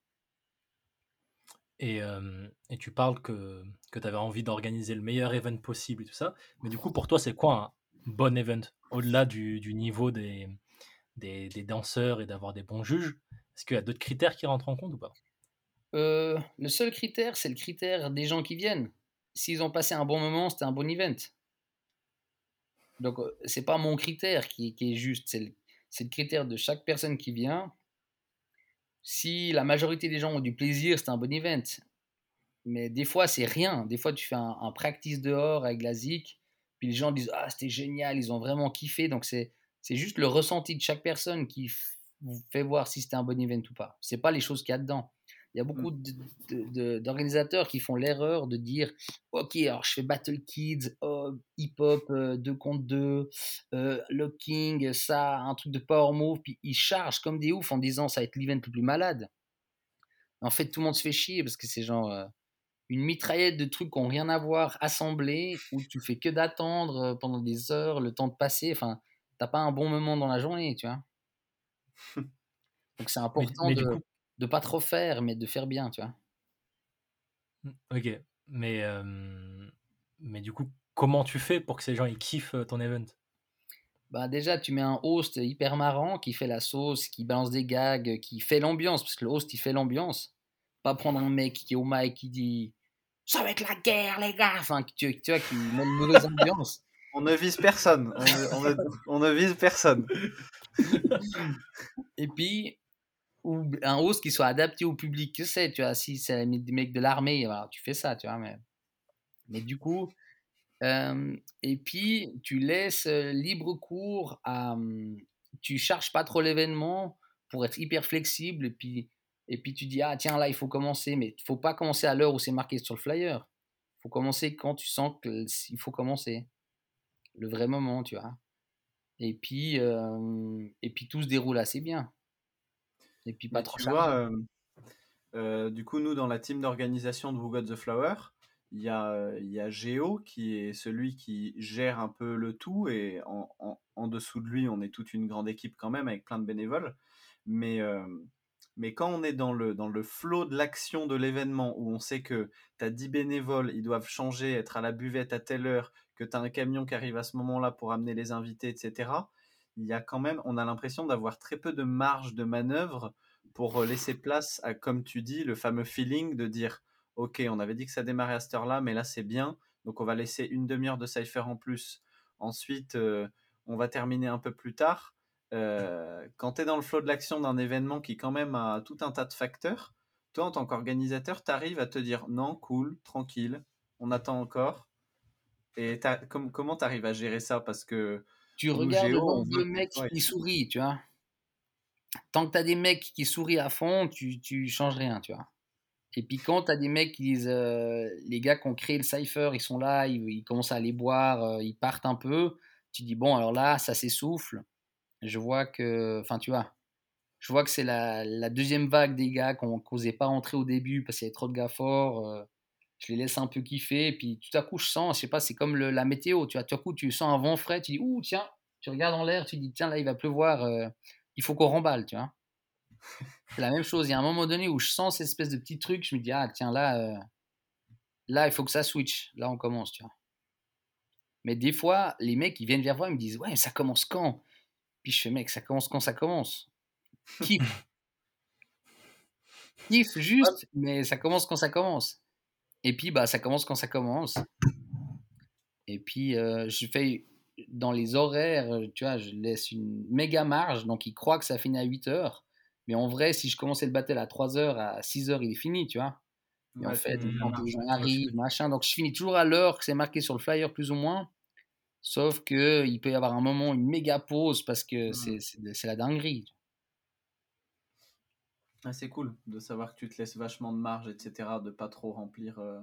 Et, euh, tu parles que, que tu avais envie d'organiser le meilleur event possible et tout ça. Mais du coup, pour toi, c'est quoi un bon event? Au-delà du, du niveau des, des danseurs et d'avoir des bons juges, est-ce qu'il y a d'autres critères qui rentrent en compte ou pas? Euh, le seul critère, c'est le critère des gens qui viennent. S'ils ont passé un bon moment, c'était un bon event. Donc, euh, c'est pas mon critère qui, est juste, c'est le, critère de chaque personne qui vient. Si la majorité des gens ont du plaisir, c'est un bon event. Mais des fois, c'est rien. Des fois, tu fais un, un practice dehors avec la zik, puis les gens disent Ah, c'était génial, ils ont vraiment kiffé. Donc, c'est juste le ressenti de chaque personne qui vous fait voir si c'était un bon event ou pas. C'est pas les choses qu'il y a dedans. Il y a beaucoup de- d'organisateurs qui font l'erreur de dire Ok, alors je fais Battle Kids, oh, hip-hop 2 contre 2, locking, ça, un truc de power move, puis ils chargent comme des oufs en disant ça va être l'event le plus malade. En fait, tout le monde se fait chier parce que c'est genre euh, une mitraillette de trucs qui n'ont rien à voir assemblés où tu fais que d'attendre euh, pendant des heures, le temps de passer. Enfin, t'as pas un bon moment dans la journée, tu vois. Donc c'est important mais de coup, de pas trop faire, mais de faire bien, tu vois. ok. Mais euh, mais du coup, comment tu fais pour que ces gens ils kiffent ton event? Bah déjà, tu mets un host hyper marrant qui fait la sauce, qui balance des gags, qui fait l'ambiance, parce que le host il fait l'ambiance. Pas prendre un mec qui est au mic qui dit ça va être la guerre, les gars. Enfin, tu, tu vois, qui met une mauvaise ambiance. On ne vise personne. On ne, vise personne. Et puis, ou un host qui soit adapté au public, que c'est, tu vois, si c'est des mecs de l'armée, tu fais ça, tu vois, mais, mais du coup, euh, et puis tu laisses libre cours à, tu charges pas trop l'événement pour être hyper flexible, et puis et puis tu dis, ah tiens, là, il faut commencer, mais il faut pas commencer à l'heure où c'est marqué sur le flyer. Faut commencer quand tu sens qu'il faut commencer. Le vrai moment, tu vois. Et puis, et puis tout se déroule assez bien. Et puis pas trop tu vois, euh, du coup, nous, dans la team d'organisation de Who Got the Flower, il y a, y a Géo qui est celui qui gère un peu le tout et en, en, dessous de lui, on est toute une grande équipe quand même avec plein de bénévoles. Mais mais quand on est dans le, dans le flot de l'action de l'événement, où on sait que tu as 10 bénévoles, ils doivent changer, être à la buvette à telle heure, que tu as un camion qui arrive à ce moment-là pour amener les invités, etc., il y a quand même, on a l'impression d'avoir très peu de marge de manœuvre pour euh, laisser place à, comme tu dis, le fameux feeling de dire, OK, on avait dit que ça démarrait à cette heure-là, mais là c'est bien, donc on va laisser une demi-heure de cypher en plus. Ensuite, euh, on va terminer un peu plus tard euh, quand tu es dans le flot de l'action d'un événement qui quand même a tout un tas de facteurs, toi en tant qu'organisateur, tu arrives à te dire non, cool, tranquille, on attend encore. Et comment tu arrives à gérer ça? Parce que tu regardes le nombre de mecs qui sourient, tu vois. Tant que tu as des mecs qui sourient à fond, tu, tu changes rien, tu vois. Et puis quand tu as des mecs qui disent, euh, les gars qui ont créé le cypher, ils sont là, ils, commencent à aller boire, euh, ils partent un peu, tu dis, bon, alors là, ça s'essouffle je vois que, enfin, tu vois, je vois que c'est la, deuxième vague des gars qu'on n'osait pas entrer au début parce qu'il y avait trop de gars forts. Euh, je les laisse un peu kiffer. Et puis tout à coup, je sens, je sais pas, c'est comme la météo. Tu vois, tout à coup, tu sens un vent frais. Tu dis, ouh, tiens, tu regardes en l'air, tu dis, tiens, là, il va pleuvoir. Euh, il faut qu'on remballe, tu vois. C'est la même chose. Il y a un moment donné où je sens cette espèce de petit truc. Je me dis, ah, tiens, là, euh, là, il faut que ça switch. Là, on commence, tu vois. Mais des fois, les mecs, ils viennent vers moi, ils me disent, ouais, ça commence quand? Puis je fais, mec, ça commence quand ça commence? Kiff. Kiff juste, mais ça commence quand ça commence. Et puis, bah, ça commence quand ça commence. Et puis, euh, je fais dans les horaires, tu vois, je laisse une méga marge. Donc, ils croient que ça finit à 8 heures. Mais en vrai, si je commençais le battle à 3 heures, à 6 heures, il est fini, tu vois. Et en fait, quand arrivent, machin. Donc, je finis toujours à l'heure que c'est marqué sur le flyer, plus ou moins. Sauf qu'il peut y avoir un moment, une méga pause parce que mmh. c'est la dinguerie. Ah, c'est cool de savoir que tu te laisses vachement de marge, etc., de pas trop remplir, euh,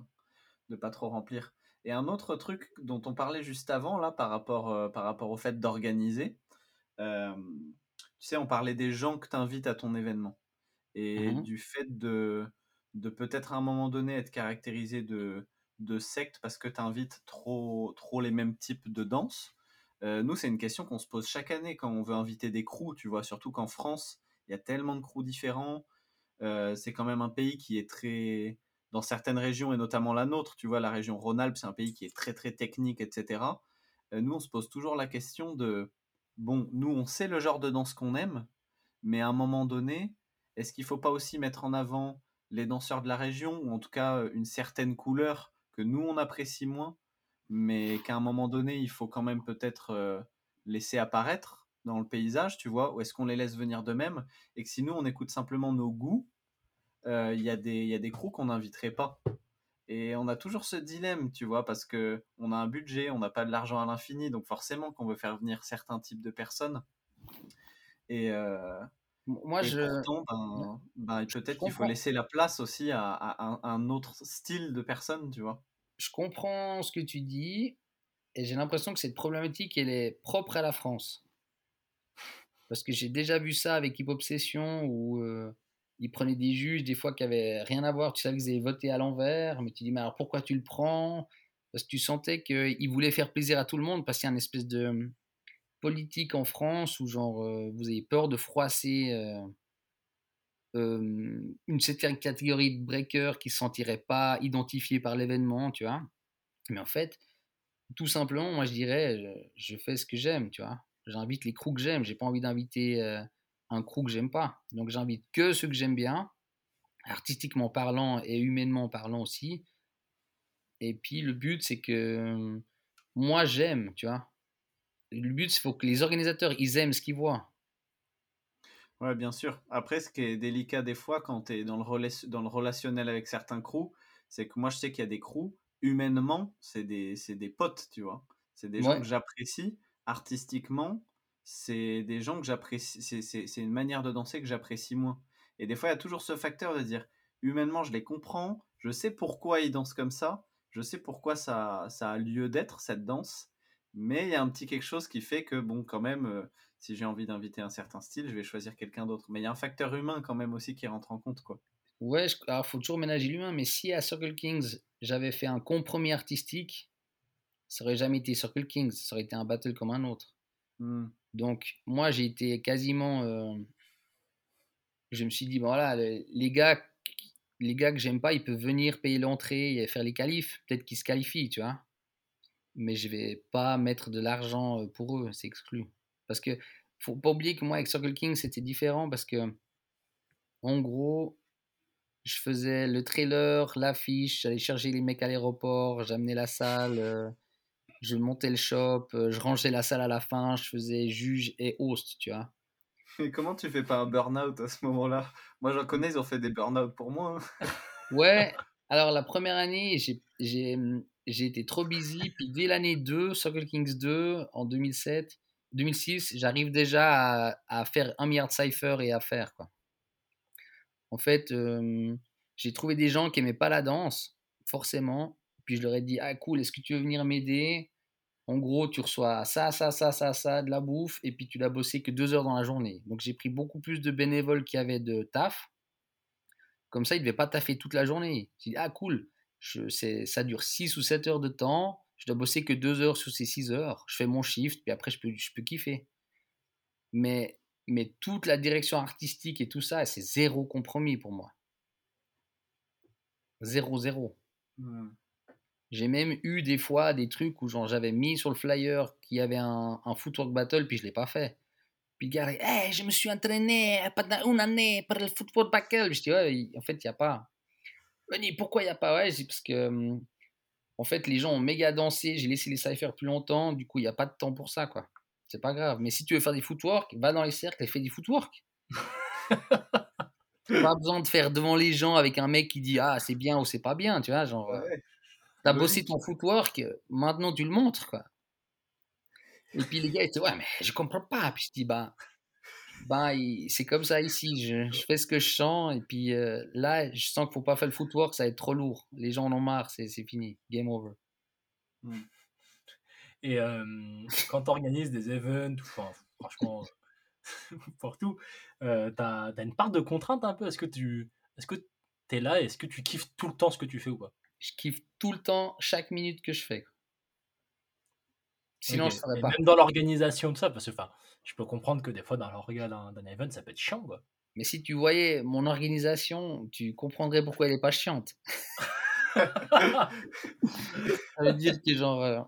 de pas trop remplir. Et un autre truc dont on parlait juste avant là, par rapport, euh, par rapport au fait d'organiser, euh, tu sais, on parlait des gens que tu invites à ton événement et mmh du fait de, de peut-être à un moment donné être caractérisé de de secte parce que tu invites trop, trop les mêmes types de danse Nous, c'est une question qu'on se pose chaque année quand on veut inviter des crews, tu vois, surtout qu'en France, il y a tellement de crews différents. Euh, c'est quand même un pays qui est très. Dans certaines régions, et notamment la nôtre, tu vois, la région Rhône-Alpes, c'est un pays qui est très, très technique, etc. Euh, nous, on se pose toujours la question de bon, nous, on sait le genre de danse qu'on aime, mais à un moment donné, est-ce qu'il ne faut pas aussi mettre en avant les danseurs de la région, ou en tout cas une certaine couleur que nous on apprécie moins, mais qu'à un moment donné, il faut quand même peut-être euh, laisser apparaître dans le paysage, tu vois, ou est-ce qu'on les laisse venir d'eux-mêmes, et que si nous on écoute simplement nos goûts, euh, il y, a des, y a des crews qu'on n'inviterait pas. Et on a toujours ce dilemme, tu vois, parce que on a un budget, on n'a pas de l'argent à l'infini, donc forcément qu'on veut faire venir certains types de personnes. Et, euh, moi, je. Ben, ben, peut-être qu'il faut laisser la place aussi à, un, autre style de personne, tu vois. Je comprends ce que tu dis, et j'ai l'impression que cette problématique, elle est propre à la France. Parce que j'ai déjà vu ça avec Hip Obsession, où euh, ils prenaient des juges, des fois, qui avaient rien à voir. Tu savais qu'ils avaient voté à l'envers, mais tu dis, mais alors pourquoi tu le prends? Parce que tu sentais qu'ils voulaient faire plaisir à tout le monde, parce qu'il y a une espèce de politique en France où genre euh, vous avez peur de froisser euh, euh, une certaine catégorie de breakers qui ne se sentiraient pas identifiés par l'événement, tu vois. Mais en fait, tout simplement, moi je dirais, je, je fais ce que j'aime, tu vois. J'invite les crews que j'aime. J'ai pas envie d'inviter euh, un crew que j'aime pas. Donc j'invite que ceux que j'aime bien, artistiquement parlant et humainement parlant aussi. Et puis le but, c'est que euh, moi j'aime, tu vois. Le but, c'est faut que les organisateurs, ils aiment ce qu'ils voient. Ouais, bien sûr. Après, ce qui est délicat des fois quand tu es dans le, dans le relationnel avec certains crews, c'est que moi, je sais qu'il y a des crews, humainement, c'est des, des potes, tu vois. C'est des gens que j'apprécie. Artistiquement, c'est des gens que j'apprécie. C'est une manière de danser que j'apprécie moins. Et des fois, il y a toujours ce facteur de dire, humainement, je les comprends, je sais pourquoi ils dansent comme ça, je sais pourquoi ça, ça a lieu d'être, cette danse, mais il y a un petit quelque chose qui fait que, bon, quand même, euh, si j'ai envie d'inviter un certain style, je vais choisir quelqu'un d'autre. Mais il y a un facteur humain quand même aussi qui rentre en compte, quoi. Ouais, alors faut toujours ménager l'humain, mais si à Circle Kings, j'avais fait un compromis artistique, ça aurait jamais été Circle Kings, ça aurait été un battle comme un autre. Hmm. Donc, moi, j'ai été quasiment. Euh, je me suis dit, voilà, les gars, les gars que j'aime pas, ils peuvent venir payer l'entrée et faire les qualifs. Peut-être qu'ils se qualifient, tu vois. Mais je vais pas mettre de l'argent euh, pour eux, c'est exclu. Parce que faut pas oublier que moi, avec Circle King, c'était différent parce que, en gros, je faisais le trailer, l'affiche, j'allais chercher les mecs à l'aéroport, j'amenais la salle, euh, je montais le shop, euh, je rangeais la salle à la fin, je faisais juge et host, tu vois. Et comment tu fais pas un burn-out à ce moment-là? Moi, j'en connais, ils ont fait des burn-out pour moi. Hein. ouais, alors la première année, j'ai été trop busy, puis dès l'année 2, Circle Kings 2, en 2007, 2006, j'arrive déjà à, à, faire un milliard de cypher et à faire, quoi. En fait, j'ai trouvé des gens qui n'aimaient pas la danse, forcément. Je leur ai dit Ah, cool, est-ce que tu veux venir m'aider? En gros, tu reçois ça, ça, ça, ça, ça, de la bouffe, et puis tu l'as bossé que deux heures dans la journée. Donc j'ai pris beaucoup plus de bénévoles qui avaient de taf. Comme ça, ils ne devaient pas taffer toute la journée. J'ai dit Ah, cool, je, ça dure 6 ou 7 heures de temps. Je dois bosser que deux heures sur ces 6 heures. Je fais mon shift, puis après, je peux, je peux kiffer. Mais mais toute la direction artistique et tout ça, c'est zéro compromis pour moi. Zéro, zéro. J'ai même eu des fois des trucs où j'avais mis sur le flyer qu'il y avait un, un, footwork battle, puis je ne l'ai pas fait. Puis le gars, hey, je me suis entraîné pendant une année pour le footwork battle. Je dis, ouais, en fait, il n'y a pas. dit, pourquoi il n'y a pas? Ouais, parce que, en fait, les gens ont méga dansé, j'ai laissé les cyphers plus longtemps, du coup, il n'y a pas de temps pour ça, quoi c'est pas grave. Mais si tu veux faire des footwork, va dans les cercles et fais des footwork. pas besoin de faire devant les gens avec un mec qui dit ah c'est bien ou c'est pas bien, tu vois, genre. Euh, t'as bossé ton footwork, maintenant tu le montres quoi. Et puis les gars ils disent ouais mais je comprends pas. Puis je dis bah bah c'est comme ça ici, je, fais ce que je sens et puis euh, là je sens qu'il faut pas faire le footwork, ça va être trop lourd. Les gens en ont marre, c'est fini, game over. Hmm. Et quand tu organises des events, franchement, pour tout, euh, tu as, une part de contrainte un peu? Est-ce que tu est que es là Est-ce que tu kiffes tout le temps ce que tu fais ou pas? Je kiffe tout le temps, chaque minute que je fais. Sinon, je ferais pas. Même dans l'organisation de ça, parce que je peux comprendre que des fois, dans l'organisation d'un event, ça peut être chiant. Quoi. Mais si tu voyais mon organisation, tu comprendrais pourquoi elle est pas chiante. ça veut dire que genre, euh,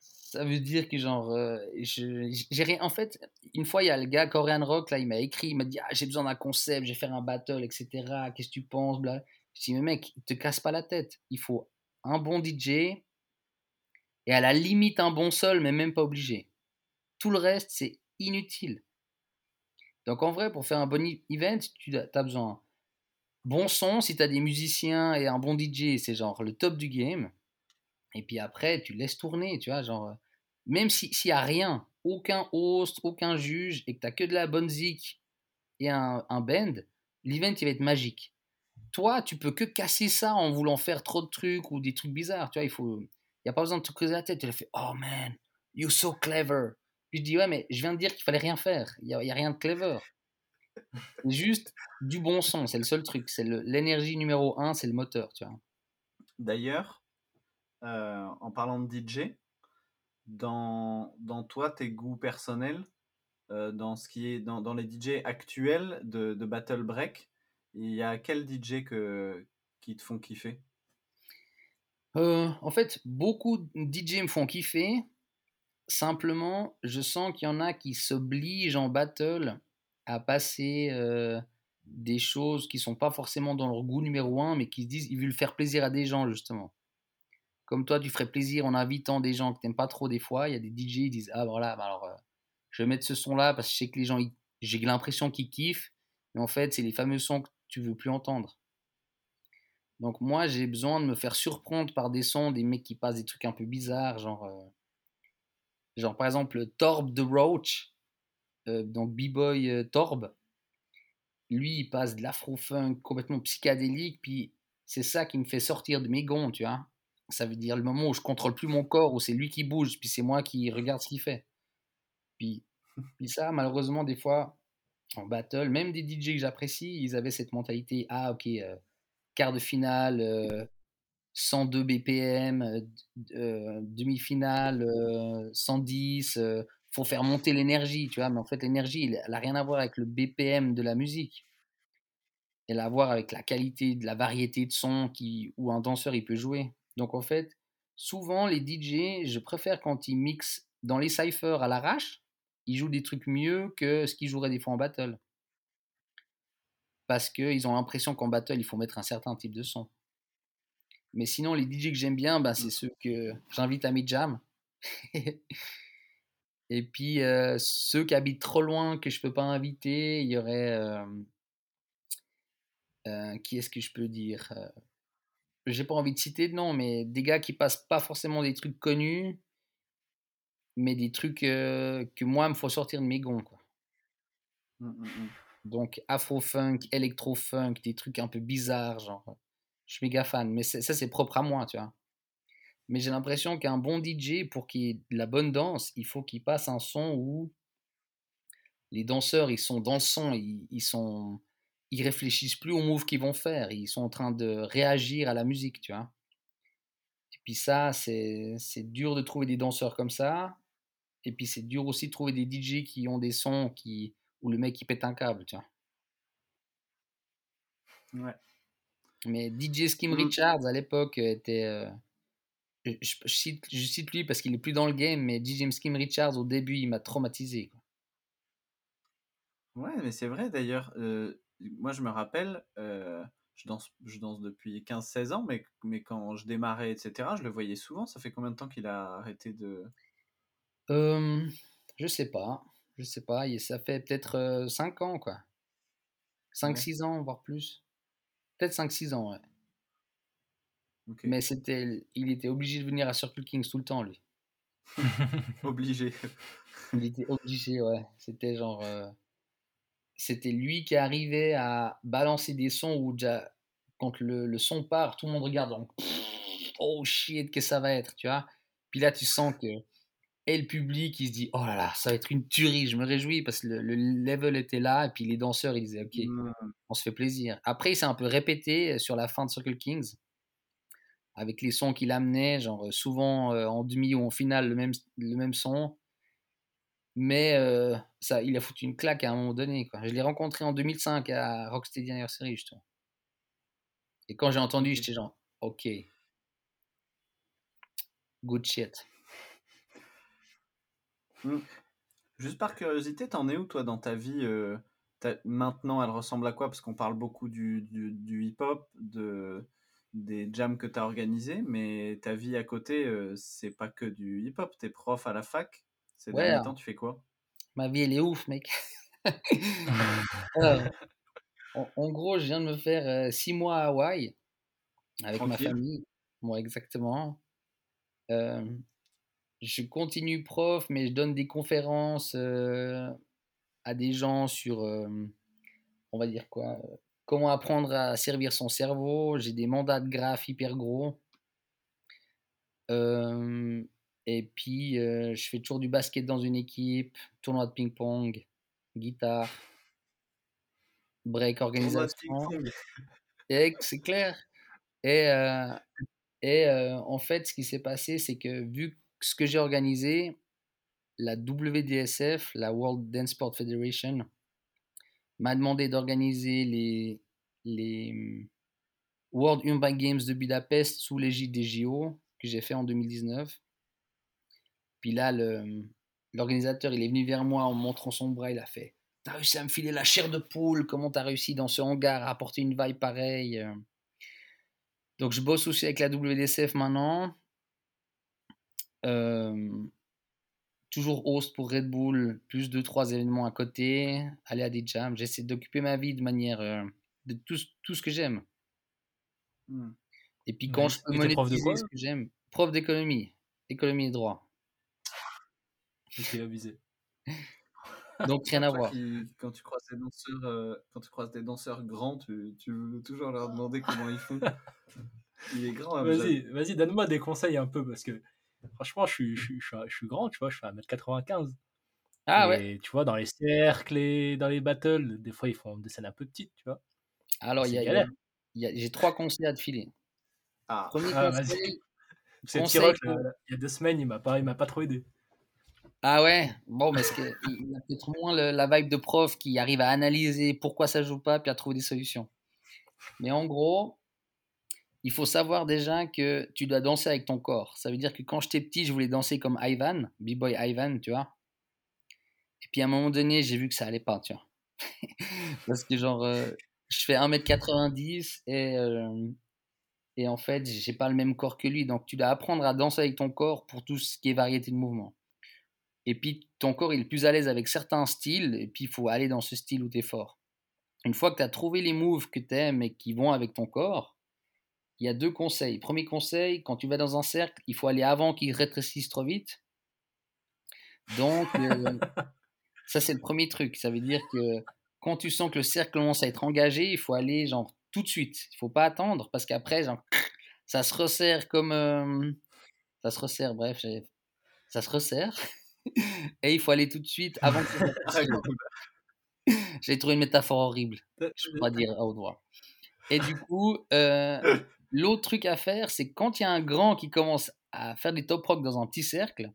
ça veut dire que genre, euh, j'ai rien. En fait, une fois, il y a le gars Korean Rock, là, il m'a écrit, il m'a dit, ah, j'ai besoin d'un concept, je vais faire un battle, etc. Qu'est-ce que tu penses, bla. Je dis, mais mec, te casse pas la tête. Il faut un bon DJ et à la limite un bon sol, mais même pas obligé. Tout le reste, c'est inutile. Donc en vrai, pour faire un bon e-, event, tu as besoin bon son, si tu as des musiciens et un bon DJ, c'est genre le top du game. Et puis après, tu laisses tourner, tu vois, genre, même s'il n'y a rien, aucun host, aucun juge, et que tu que de la bonne zik et un, un band, l'event, il va être magique. Toi, tu peux que casser ça en voulant faire trop de trucs ou des trucs bizarres, tu vois, il faut... N'y a pas besoin de te creuser la tête. Tu as fait, oh man, you're so clever. Puis je dis, ouais, mais je viens de dire qu'il fallait rien faire. Il n'y a, rien de clever. Juste du bon son, c'est le seul truc. C'est l'énergie numéro un, c'est le moteur, tu vois. D'ailleurs, euh, en parlant de DJ, dans, dans toi, tes goûts personnels, euh, dans, ce qui est, dans, dans les DJ actuels de, Battle Break, il y a quel DJ que, qui te font kiffer? Euh, en fait, beaucoup de DJ me font kiffer. Simplement, je sens qu'il y en a qui s'obligent en battle à passer euh, des choses qui sont pas forcément dans leur goût numéro un, mais qui se disent ils veulent faire plaisir à des gens justement. Comme toi, tu ferais plaisir en invitant des gens que t'aimes pas trop des fois. Il y a des DJ qui disent ah voilà, bah alors euh, je vais mettre ce son là parce que je sais que les gens, j'ai l'impression qu'ils kiffent, mais en fait c'est les fameux sons que tu veux plus entendre. Donc moi j'ai besoin de me faire surprendre par des sons, des mecs qui passent des trucs un peu bizarres, genre euh, genre par exemple Torb the Roach, euh, donc B-Boy euh, Torb, lui il passe de l'afro-funk complètement psychédélique, puis c'est ça qui me fait sortir de mes gonds, tu vois. Ça veut dire le moment où je contrôle plus mon corps, où c'est lui qui bouge, puis c'est moi qui regarde ce qu'il fait. Puis, puis ça, malheureusement, des fois, en battle, même des DJ que j'apprécie, ils avaient cette mentalité, ah ok, euh, quart de finale, euh, 102 BPM, euh, d- euh, demi-finale, euh, 110, euh, faut faire monter l'énergie, tu vois, mais en fait l'énergie, elle n'a rien à voir avec le BPM de la musique, elle a à voir avec la qualité, de la variété de sons qui, où un danseur il peut jouer. Donc en fait, souvent les DJ, je préfère quand ils mixent dans les cyphers à l'arrache, ils jouent des trucs mieux que ce qu'ils joueraient des fois en battle. Parce qu'ils ont l'impression qu'en battle, il faut mettre un certain type de son. Mais sinon, les DJ que j'aime bien, ben, c'est ceux que j'invite à mes jams. Et puis, euh, ceux qui habitent trop loin, que je peux pas inviter, il y aurait... euh, euh, qui est-ce que je peux dire J'ai pas envie de citer de nom, mais des gars qui passent pas forcément des trucs connus, mais des trucs euh, que moi, il me faut sortir de mes gonds, quoi. Mm, mm, mm. Donc afro-funk, électro-funk, des trucs un peu bizarres, genre. Je suis méga fan, mais ça c'est propre à moi, tu vois. Mais j'ai l'impression qu'un bon DJ, pour qu'il y ait de la bonne danse, il faut qu'il passe un son où les danseurs, ils sont dans le son, ils, ils sont, ils réfléchissent plus aux moves qu'ils vont faire, ils sont en train de réagir à la musique, tu vois. Et puis ça, c'est dur de trouver des danseurs comme ça. Et puis c'est dur aussi de trouver des DJ qui ont des sons qui, où le mec il pète un câble, tu vois. Ouais. Mais DJ Skim Mm. Richards à l'époque euh, était. euh, je, je- je cite, je cite lui parce qu'il est plus dans le game, mais DJ Skim Richards au début il m'a traumatisé. quoi. Ouais, mais c'est vrai d'ailleurs. euh, moi, je me rappelle, euh, je danse, je danse depuis 15-16 ans, mais, mais quand je démarrais, etc., je le voyais souvent. Ça fait combien de temps qu'il a arrêté de. Euh, je sais pas, je sais pas, et ça fait peut-être 5 ans quoi. 5-6 ans, voire plus. Peut-être 5-6 ans, ouais. Mais c'était, il était obligé de venir à Circle Kings tout le temps, lui. Obligé. Il était obligé, ouais. C'était genre. euh, C'était lui qui arrivait à balancer des sons où déjà, quand le, le son part, tout le monde regarde donc oh shit, que ça va être, tu vois? Puis là, tu sens que. Et le public, il se dit oh là là, ça va être une tuerie. Je me réjouis parce que le, le level était là. Et puis les danseurs, ils disaient ok, Mm. on se fait plaisir. Après, il s'est un peu répété sur la fin de Circle Kings avec les sons qu'il amenait, genre euh, souvent euh, en demi ou en finale le même, le même son. Mais euh, ça, il a foutu une claque à un moment donné. Quoi. Je l'ai rencontré en 2005 à Rocksteady Anniversary, justement. Et quand j'ai entendu, j'étais genre, ok. Good shit. Mm. Juste par curiosité, t'en es où toi dans ta vie euh, Maintenant, elle ressemble à quoi? Parce qu'on parle beaucoup du, du, du hip-hop, de, des jams que t'as organisés, mais ta vie à côté, euh, c'est pas que du hip-hop. T'es prof à la fac. Ces Ouais, derniers temps, tu fais quoi? Ma vie, elle est ouf, mec. Euh, en, en gros, je viens de me faire six mois à Hawaï avec ma famille. Moi, exactement. Euh, je continue prof, mais je donne des conférences euh, à des gens sur, euh, on va dire quoi, euh, comment apprendre à servir son cerveau. J'ai des mandats de graphe hyper gros. Et puis, je fais toujours du basket dans une équipe, tournoi de ping-pong, guitare, break organisation. c'est clair. Et, et en fait, ce qui s'est passé, c'est que vu ce que j'ai organisé, la WDSF, la World Dance Sport Federation, m'a demandé d'organiser les, les, World Urban Games de Budapest sous l'égide des JO que j'ai fait en 2019. Puis là, le- l'organisateur, il est venu vers moi en montrant son bras, il a fait T'as réussi à me filer la chair de poule, comment t'as réussi dans ce hangar à apporter une vibe pareille euh? Donc je bosse aussi avec la WDCF maintenant. Euh, toujours host pour Red Bull, plus deux, trois événements à côté, aller à des jams. J'essaie d'occuper ma vie de manière. euh, de tout, ce- tout ce que j'aime. Hmm. Et puis quand je peux t'es prof de monétiser quoi? ce que j'aime, prof d'économie, économie et droit. Ok, abusé. Donc rien à voir. qui- quand tu croises des danseurs, euh, quand tu croises des danseurs grands, tu, tu veux toujours leur demander comment ils font. Il est grand, Hamza. Vas-y, vas-y, donne-moi des conseils un peu parce que franchement, je suis, je suis, je suis, je suis grand, tu vois, je fais 1m95. Ah et ouais. tu vois, dans les cercles et dans les battles, des fois, ils font des scènes un peu petites, tu vois. Alors il y a- a- j'ai trois conseils à te filer. Ah, Premier Ah, vas-y. conseil. C'est conseil T-Rock, pour- là, il y a deux semaines, il m'a pas, il m'a pas trop aidé. Ah ouais? Bon, mais est-ce que il a peut-être moins le- la vibe de prof qui arrive à analyser pourquoi ça joue pas puis à trouver des solutions. Mais en gros, il faut savoir déjà que tu dois danser avec ton corps. Ça veut dire que quand j'étais petit, je voulais danser comme Ivan, B-boy Ivan, tu vois. Et puis à un moment donné, j'ai vu que ça allait pas, tu vois. Parce que genre, euh, je fais 1m90 et, euh, et en fait, j'ai pas le même corps que lui. Donc tu dois apprendre à danser avec ton corps pour tout ce qui est variété de mouvements. Et puis ton corps il est plus à l'aise avec certains styles, et puis il faut aller dans ce style où tu es fort. Une fois que tu as trouvé les moves que tu aimes et qui vont avec ton corps, il y a deux conseils. Premier conseil, quand tu vas dans un cercle, il faut aller avant qu'il rétrécisse trop vite. Donc, euh, ça c'est le premier truc. Ça veut dire que quand tu sens que le cercle commence à être engagé, il faut aller genre tout de suite. Il faut pas attendre parce qu'après, genre, ça se resserre comme... euh, ça se resserre, bref, j'ai- ça se resserre. Et il faut aller tout de suite avant que Ah. J'ai trouvé une métaphore horrible. Je peux pas dire à haute voix. Et du coup, euh, l'autre truc à faire, c'est quand il y a un grand qui commence à faire des top rock dans un petit cercle,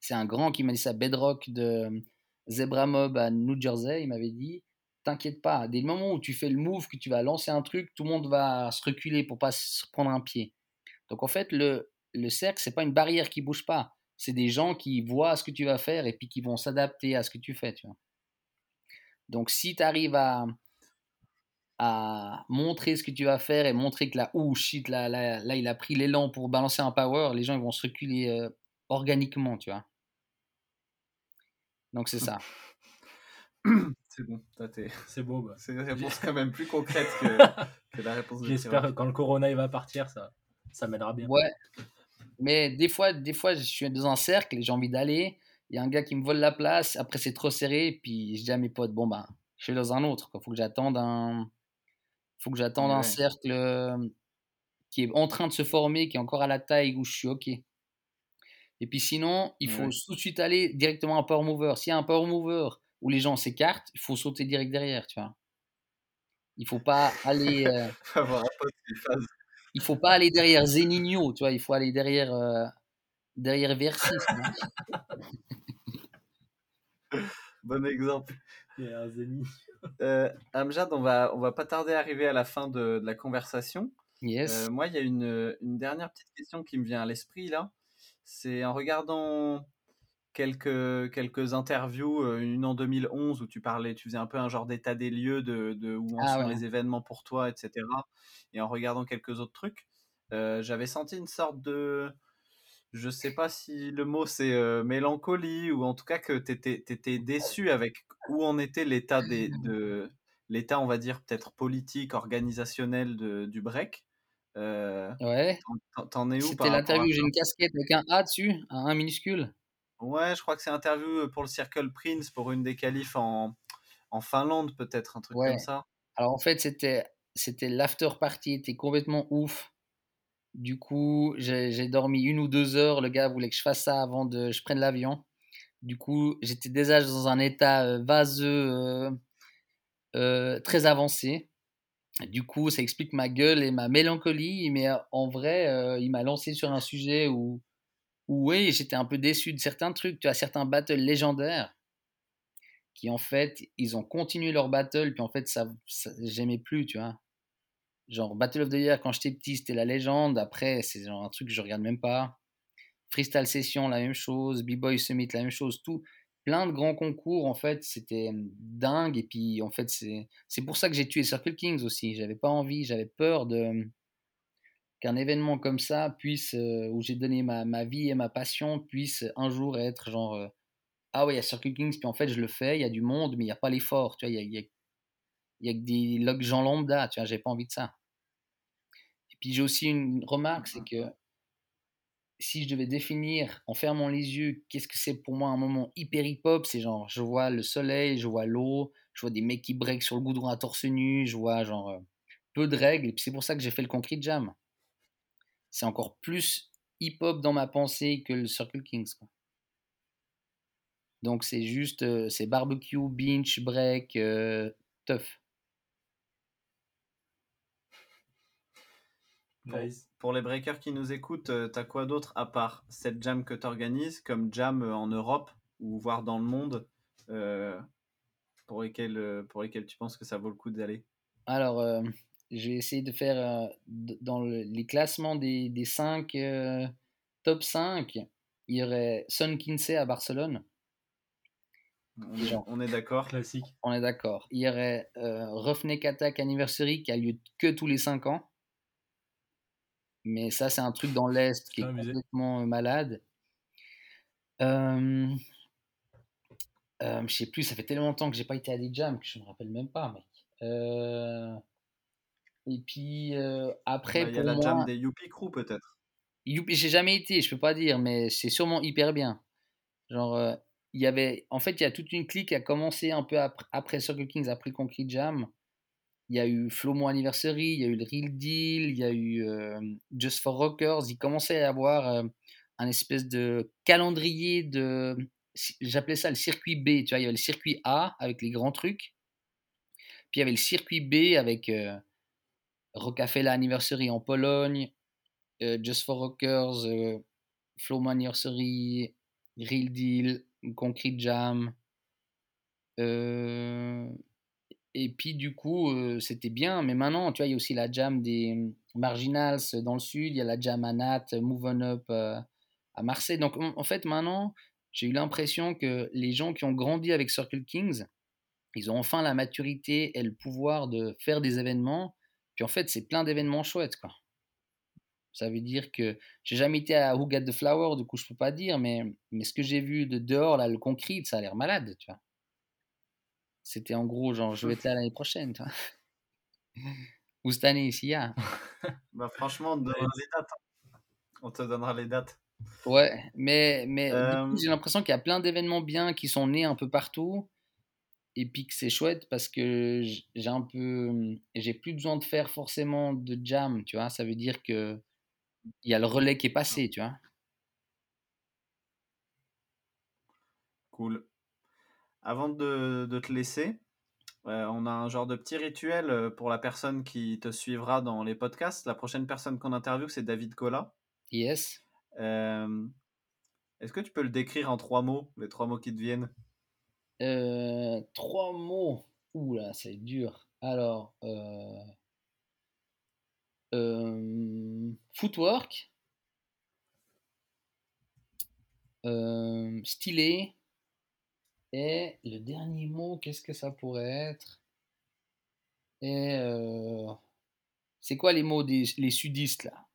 c'est un grand qui m'a dit ça, Bedrock de Zebra Mob à New Jersey, il m'avait dit, t'inquiète pas, dès le moment où tu fais le move, que tu vas lancer un truc, tout le monde va se reculer pour pas se prendre un pied. Donc en fait, le, le cercle, c'est pas une barrière qui bouge pas, c'est des gens qui voient ce que tu vas faire et puis qui vont s'adapter à ce que tu fais. Donc si tu arrives à, à montrer ce que tu vas faire et montrer que là, ouh, shit, là, là, là, il a pris l'élan pour balancer un power, les gens ils vont se reculer euh, organiquement, tu vois. Donc c'est ça. C'est bon, t'as tes- C'est beau, bah. c'est une réponse quand même plus concrète que, que la réponse de J'espère que quand le corona il va partir, ça, ça m'aidera bien. Ouais. Mais des fois, des fois, je suis dans un cercle et j'ai envie d'aller. Il y a un gars qui me vole la place. Après, c'est trop serré. Puis je dis à mes potes, bon, ben, je suis dans un autre. Il faut que j'attende un, faut que j'attende un cercle qui est en train de se former, qui est encore à la taille où je suis OK. Et puis sinon, il faut Ouais. tout de suite aller directement à un power mover. S'il y a un power mover où les gens s'écartent, il faut sauter direct derrière, tu vois. Il faut pas aller, euh, il faut pas aller derrière Zeninho, tu vois. Il faut aller derrière, euh, derrière vois. Bon exemple. Euh, Amjad, on va, on va pas tarder à arriver à la fin de, de la conversation. Yes. Euh, moi, il y a une, une dernière petite question qui me vient à l'esprit là. C'est en regardant quelques, quelques interviews, euh, une en 2011 où tu parlais, tu faisais un peu un genre d'état des lieux de, de où en Ah sont ouais. les événements pour toi, etc. Et en regardant quelques autres trucs, euh, j'avais senti une sorte de, je sais pas si le mot c'est euh, mélancolie ou en tout cas que tu étais, déçu avec où en était l'état des, de l'état, on va dire peut-être politique, organisationnel de- du break. Euh, Ouais. t'en- es où par C'était rapport à l'interview. J'ai une casquette avec un A dessus, un A minuscule. Ouais, je crois que c'est interview euh, pour le Circle Prince pour une des qualifs en, en Finlande, peut-être, un truc Ouais. comme ça. Alors en fait, c'était c'était l'after party était complètement ouf. Du coup, j'ai dormi une ou deux heures. Le gars voulait que je fasse ça avant de je prenne l'avion. Du coup, j'étais déjà dans un état euh, vaseux euh, euh, très avancé. Du coup, ça explique ma gueule et ma mélancolie. Mais en vrai, il m'a lancé sur un sujet où, où oui, j'étais un peu déçu de certains trucs. Tu as certains battles légendaires qui, en fait, ils ont continué leur battle. Puis en fait, ça, ça j'aimais plus, tu vois. Genre Battle of the Year quand j'étais petit, c'était la légende. Après, c'est genre un truc que je regarde même pas. Freestyle Session, la même chose. B-Boy Summit, la même chose. Tout, plein de grands concours, en fait, c'était dingue. Et puis, en fait, c'est pour ça que j'ai tué Circle Kings aussi. J'avais pas envie, j'avais peur de qu'un événement comme ça puisse, euh, où j'ai donné ma, ma, vie et ma passion, puisse un jour être genre, euh, ah ouais, il y a Circle Kings, puis en fait, je le fais, il y a du monde, mais il n'y a pas l'effort, tu vois, il y a, y, y a, que des gens lambda, tu vois, j'ai pas envie de ça. Puis, j'ai aussi une remarque, c'est que si je devais définir en fermant les yeux, qu'est-ce que c'est pour moi un moment hyper hip-hop, c'est genre, je vois le soleil, je vois l'eau, je vois des mecs qui break sur le goudron à torse nu, je vois genre peu de règles, et puis c'est pour ça que j'ai fait le Concrete Jam c'est encore plus hip-hop dans ma pensée que le Circle Kings. Quoi. Donc c'est juste, c'est barbecue, binge, break, euh, tough. Nice. Pour, les breakers qui nous écoutent, euh, t'as quoi d'autre à part cette jam que tu organises, comme jam en Europe ou voire dans le monde, pour, lesquels, pour lesquels tu penses que ça vaut le coup d'aller? Alors, j'ai essayé de faire euh, dans les classements des, des 5 euh, top 5, il y aurait Son Kinsey à Barcelone. On est, d'accord. Classique. On est d'accord. Il y aurait euh, Roughneck Attack Anniversary qui a lieu que tous les 5 ans. Mais ça, c'est un truc dans l'Est qui est complètement malade. Euh, je sais plus, ça fait tellement longtemps que j'ai pas été à des jams que je me rappelle même pas, mec. Euh, et puis euh, après, bah, il y a la jam des Youpi Crew peut-être. J'ai jamais été, je peux pas dire, mais c'est sûrement hyper bien. Genre, euh, il y avait, en fait, il y a toute une clique qui a commencé un peu après, après Circle Kings, après Concrete Jam. Il y a eu Flomo Anniversary, il y a eu le Real Deal, il y a eu euh, Just for Rockers. Il commençait à avoir un espèce de calendrier de, j'appelais ça le circuit B. Tu vois, il y avait le circuit A avec les grands trucs, puis il y avait le circuit B avec Rocafella Anniversary en Pologne, euh, Just for Rockers, euh, Anniversary, Real Deal, Concrete Jam. Euh, et puis du coup, c'était bien, mais maintenant, tu vois, il y a aussi la jam des Marginals dans le sud, il y a la jam à Nat, Move On Up à Marseille. Donc en fait, maintenant, j'ai eu l'impression que les gens qui ont grandi avec Circle Kings, ils ont enfin la maturité et le pouvoir de faire des événements en fait, c'est plein d'événements chouettes, quoi. Ça veut dire que j'ai jamais été à Who Got the Flower, du coup, je peux pas dire, mais, mais ce que j'ai vu de dehors, là, le concrete, ça a l'air malade, tu vois. C'était en gros, genre, je vais être là l'année prochaine, tu vois. Ou cette année, s'il y a. bah, franchement, on te donnera les dates. Hein. On te donnera les dates. Ouais, mais, mais euh, j'ai l'impression qu'il y a plein d'événements bien qui sont nés un peu partout et puis que c'est chouette parce que j'ai un peu j'ai plus besoin de faire forcément de jam tu vois ça veut dire que il y a le relais qui est passé tu vois cool avant de, de te laisser euh, on a un genre de petit rituel euh, pour la personne qui te suivra dans les podcasts. La prochaine personne qu'on interviewe c'est David Cola yes. Euh, est-ce que tu peux le décrire en trois mots les trois mots qui te viennent? Euh, trois mots. Ouh là, c'est dur. Alors, footwork, stylé, et le dernier mot, qu'est-ce que ça pourrait être? Et c'est quoi les mots des les sudistes là?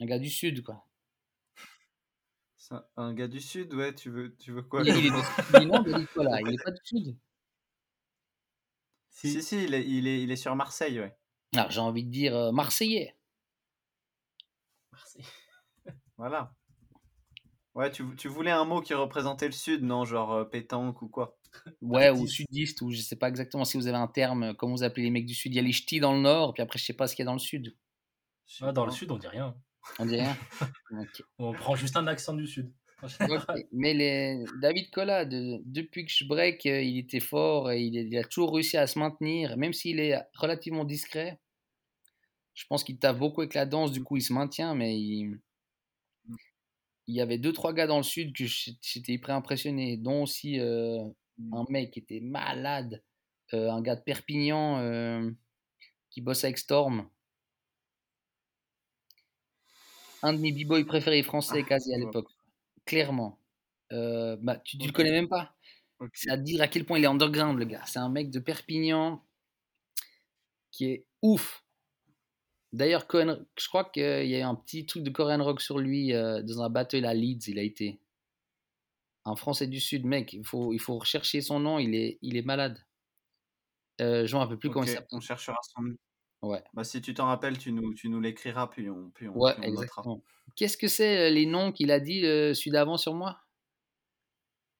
Un gars du sud quoi. Un gars du sud, ouais, tu veux, tu veux quoi il, il, est, non, il est pas du sud. Si, si, il, est, il, est, il est sur Marseille, ouais. Alors j'ai envie de dire euh, Marseillais. Marseille. voilà. Ouais, tu, tu, voulais un mot qui représentait le sud, non Genre euh, pétanque ou quoi? Ouais, ou sudiste, ou je sais pas exactement si vous avez un terme, comment vous appelez les mecs du sud? Il y a les ch'tis dans le nord, puis après je sais pas ce qu'il y a dans le sud. Ah, dans le sud, on dit rien. On dit rien? On prend juste un accent du sud. Mais les... David Cola, depuis que je break, euh, il était fort et il, a toujours réussi à se maintenir, même s'il est relativement discret. Je pense qu'il tape beaucoup avec la danse, du coup il se maintient, mais il, il y avait deux trois gars dans le sud que j'étais hyper impressionné, dont aussi euh, un mec qui était malade, euh, un gars de Perpignan, qui bosse avec Storm. Un de mes b-boys préférés français, Ah, quasi à l'époque. Clairement. Euh, bah, tu, tu le connais même pas. C'est à dire à quel point il est underground, le gars. C'est un mec de Perpignan qui est ouf. D'ailleurs, Cohen- je crois qu'il y a eu un petit truc de Korean Rock sur lui euh, dans un battle à Leeds, il a été. Un Français du Sud, mec, il faut, il faut rechercher son nom, il est, il est malade. Euh, je ne me rappelle plus comment il s'appelle. on cherchera son nom. Ouais, Bah, si tu t'en rappelles, tu nous, tu nous l'écriras, puis on, puis on, ouais puis on. Qu'est-ce que c'est euh, les noms qu'il a dit, euh, celui d'avant sur moi?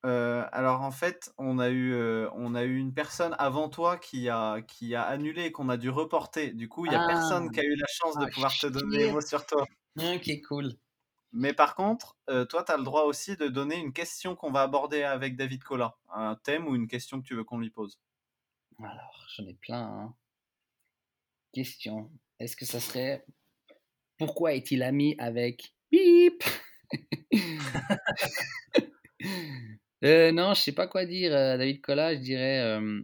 Euh, alors en fait, on a eu, euh, on a eu une personne avant toi qui a, qui a annulé et qu'on a dû reporter. Du coup, il n'y a Ah, personne qui a eu la chance de ah, pouvoir te donner les mots sur toi. Ok, cool. Mais par contre, euh, toi, tu as le droit aussi de donner une question qu'on va aborder avec David Collat. Un thème ou une question que tu veux qu'on lui pose. Alors, j'en ai plein. hein. Question. Est-ce que ça serait pourquoi est-il ami avec Bip? Euh, Non, je sais pas quoi dire, euh, David Collat. Je dirais euh,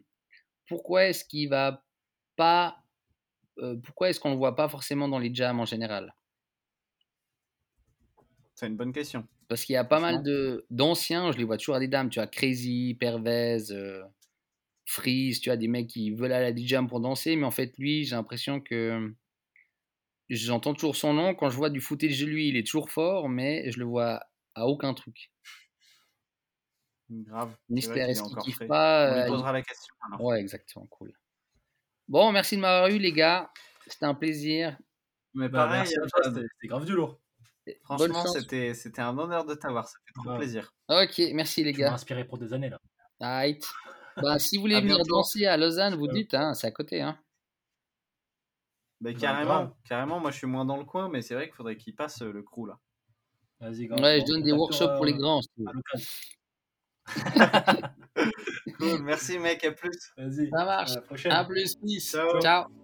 pourquoi est-ce qu'il va pas. euh, pourquoi est-ce qu'on le voit pas forcément dans les jams en général? C'est une bonne question. Parce qu'il y a pas mal de d'anciens, je les vois toujours à des dames. Tu as Crazy, Pervez, Freeze, tu as des mecs qui veulent aller à des jams pour danser, mais en fait, lui, j'ai l'impression que j'entends toujours son nom. Quand je vois du footage de lui, il est toujours fort, mais je le vois à aucun truc. Grave. Encore kiffe pas On lui euh, posera la question. alors. Ouais, exactement, cool. Bon, merci de m'avoir eu, les gars. C'était un plaisir. Mais Bah, pareil, toi, c'était grave du lourd. Franchement, c'était c'était un honneur de t'avoir. Ça fait trop Ouais. plaisir. Ok, merci, les Tu gars. inspiré pour des années là. Right. Bah, si vous voulez venir danser à Lausanne, vous dites, hein, c'est à côté. Hein. Bah, carrément, carrément. Moi, je suis moins dans le coin, mais c'est vrai qu'il faudrait qu'il passe euh, le crew là. Vas-y. Ouais, je On donne des workshops pour les euh, grands. Cool, merci mec, à plus. Vas-y. Ça marche. À la prochaine. À plus, peace. Ciao. Ciao.